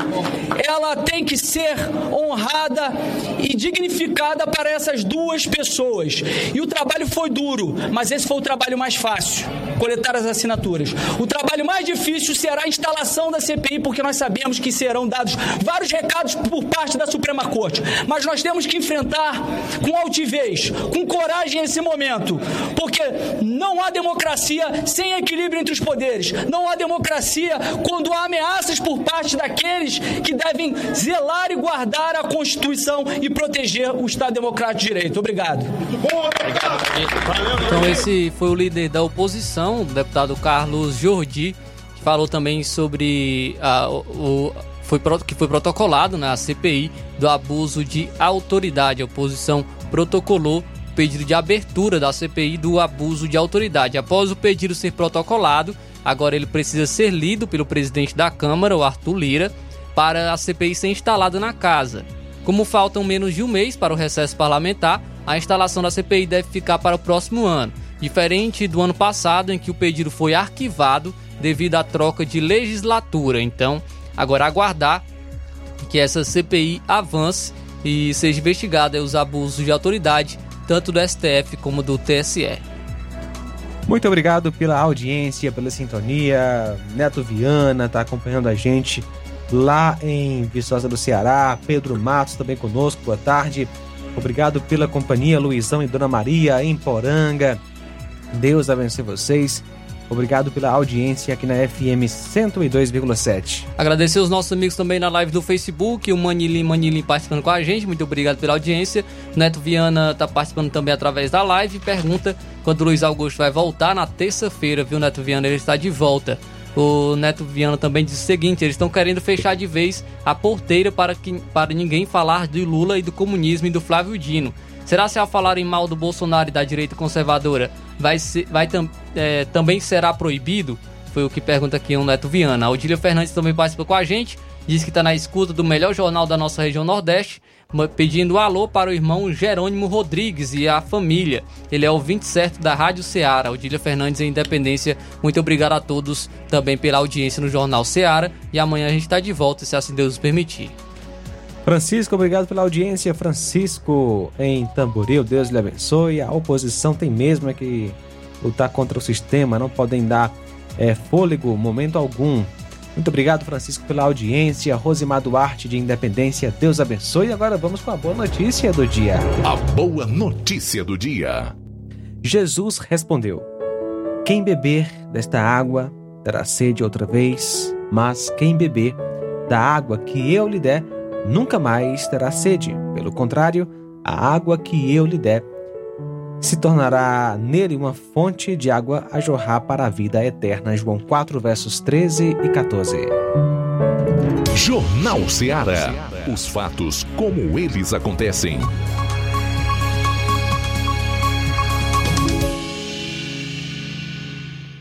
ela tem que ser honrada e dignificada para essas duas pessoas. E o trabalho foi duro, mas esse foi o trabalho mais fácil, coletar as assinaturas. O trabalho mais difícil será a instalação da CPI, porque nós sabemos que serão dados vários recados por parte da Suprema Corte. Mas nós temos que enfrentar com altivez, com coragem esse momento, porque não há democracia sem equilíbrio entre os poderes. Não há democracia quando há ameaças por parte daqueles que devem zelar e guardar a Constituição e proteger o Estado Democrático de Direito. Obrigado. Então esse foi o líder da oposição, o deputado Carlos Jordi, que falou também sobre a, o, foi, que foi protocolado na CPI do abuso de autoridade. A oposição protocolou pedido de abertura da CPI do abuso de autoridade. Após o pedido ser protocolado, Agora ele precisa ser lido pelo presidente da Câmara, o Arthur Lira, para a CPI ser instalada na casa. Como faltam menos de um mês para o recesso parlamentar, a instalação da CPI deve ficar para o próximo ano, diferente do ano passado em que o pedido foi arquivado devido à troca de legislatura. Então, agora aguardar que essa CPI avance e seja investigada os abusos de autoridade, tanto do STF como do TSE. Muito obrigado pela audiência, pela sintonia. Neto Viana está acompanhando a gente lá em Viçosa do Ceará. Pedro Matos também conosco, boa tarde. Obrigado pela companhia, Luizão e Dona Maria em Poranga. Deus abençoe vocês. Obrigado pela audiência aqui na FM 102,7. Agradecer os nossos amigos também na live do Facebook, o Manilim Manilim participando com a gente. Muito obrigado pela audiência. Neto Viana está participando também através da live. Pergunta quando o Luiz Augusto vai voltar na terça-feira, viu, Neto Viana? Ele está de volta. O Neto Viana também disse o seguinte: eles estão querendo fechar de vez a porteira para, que, para ninguém falar de Lula e do comunismo e do Flávio Dino. Será se ao falarem mal do Bolsonaro e da direita conservadora, vai, ser, vai tam, é, também será proibido? Foi o que pergunta aqui o Neto Viana. A Odília Fernandes também participa com a gente, diz que está na escuta do melhor jornal da nossa região Nordeste, pedindo alô para o irmão Jerônimo Rodrigues e a família. Ele é o 20 certo da Rádio Ceará. Odília Fernandes em Independência. Muito obrigado a todos também pela audiência no Jornal Ceará. E amanhã a gente está de volta, se assim Deus permitir. Francisco, obrigado pela audiência. Francisco em Tamboril, Deus lhe abençoe. A oposição tem mesmo é que lutar contra o sistema, não podem dar é, fôlego momento algum. Muito obrigado, Francisco, pela audiência. Rosimar Duarte de Independência, Deus abençoe. Agora vamos com a boa notícia do dia. A boa notícia do dia. Jesus respondeu: Quem beber desta água terá sede outra vez, mas quem beber da água que eu lhe der, nunca mais terá sede. Pelo contrário, a água que eu lhe der se tornará nele uma fonte de água a jorrar para a vida eterna. João 4, versos 13 e 14. Jornal Ceará. Os fatos como eles acontecem.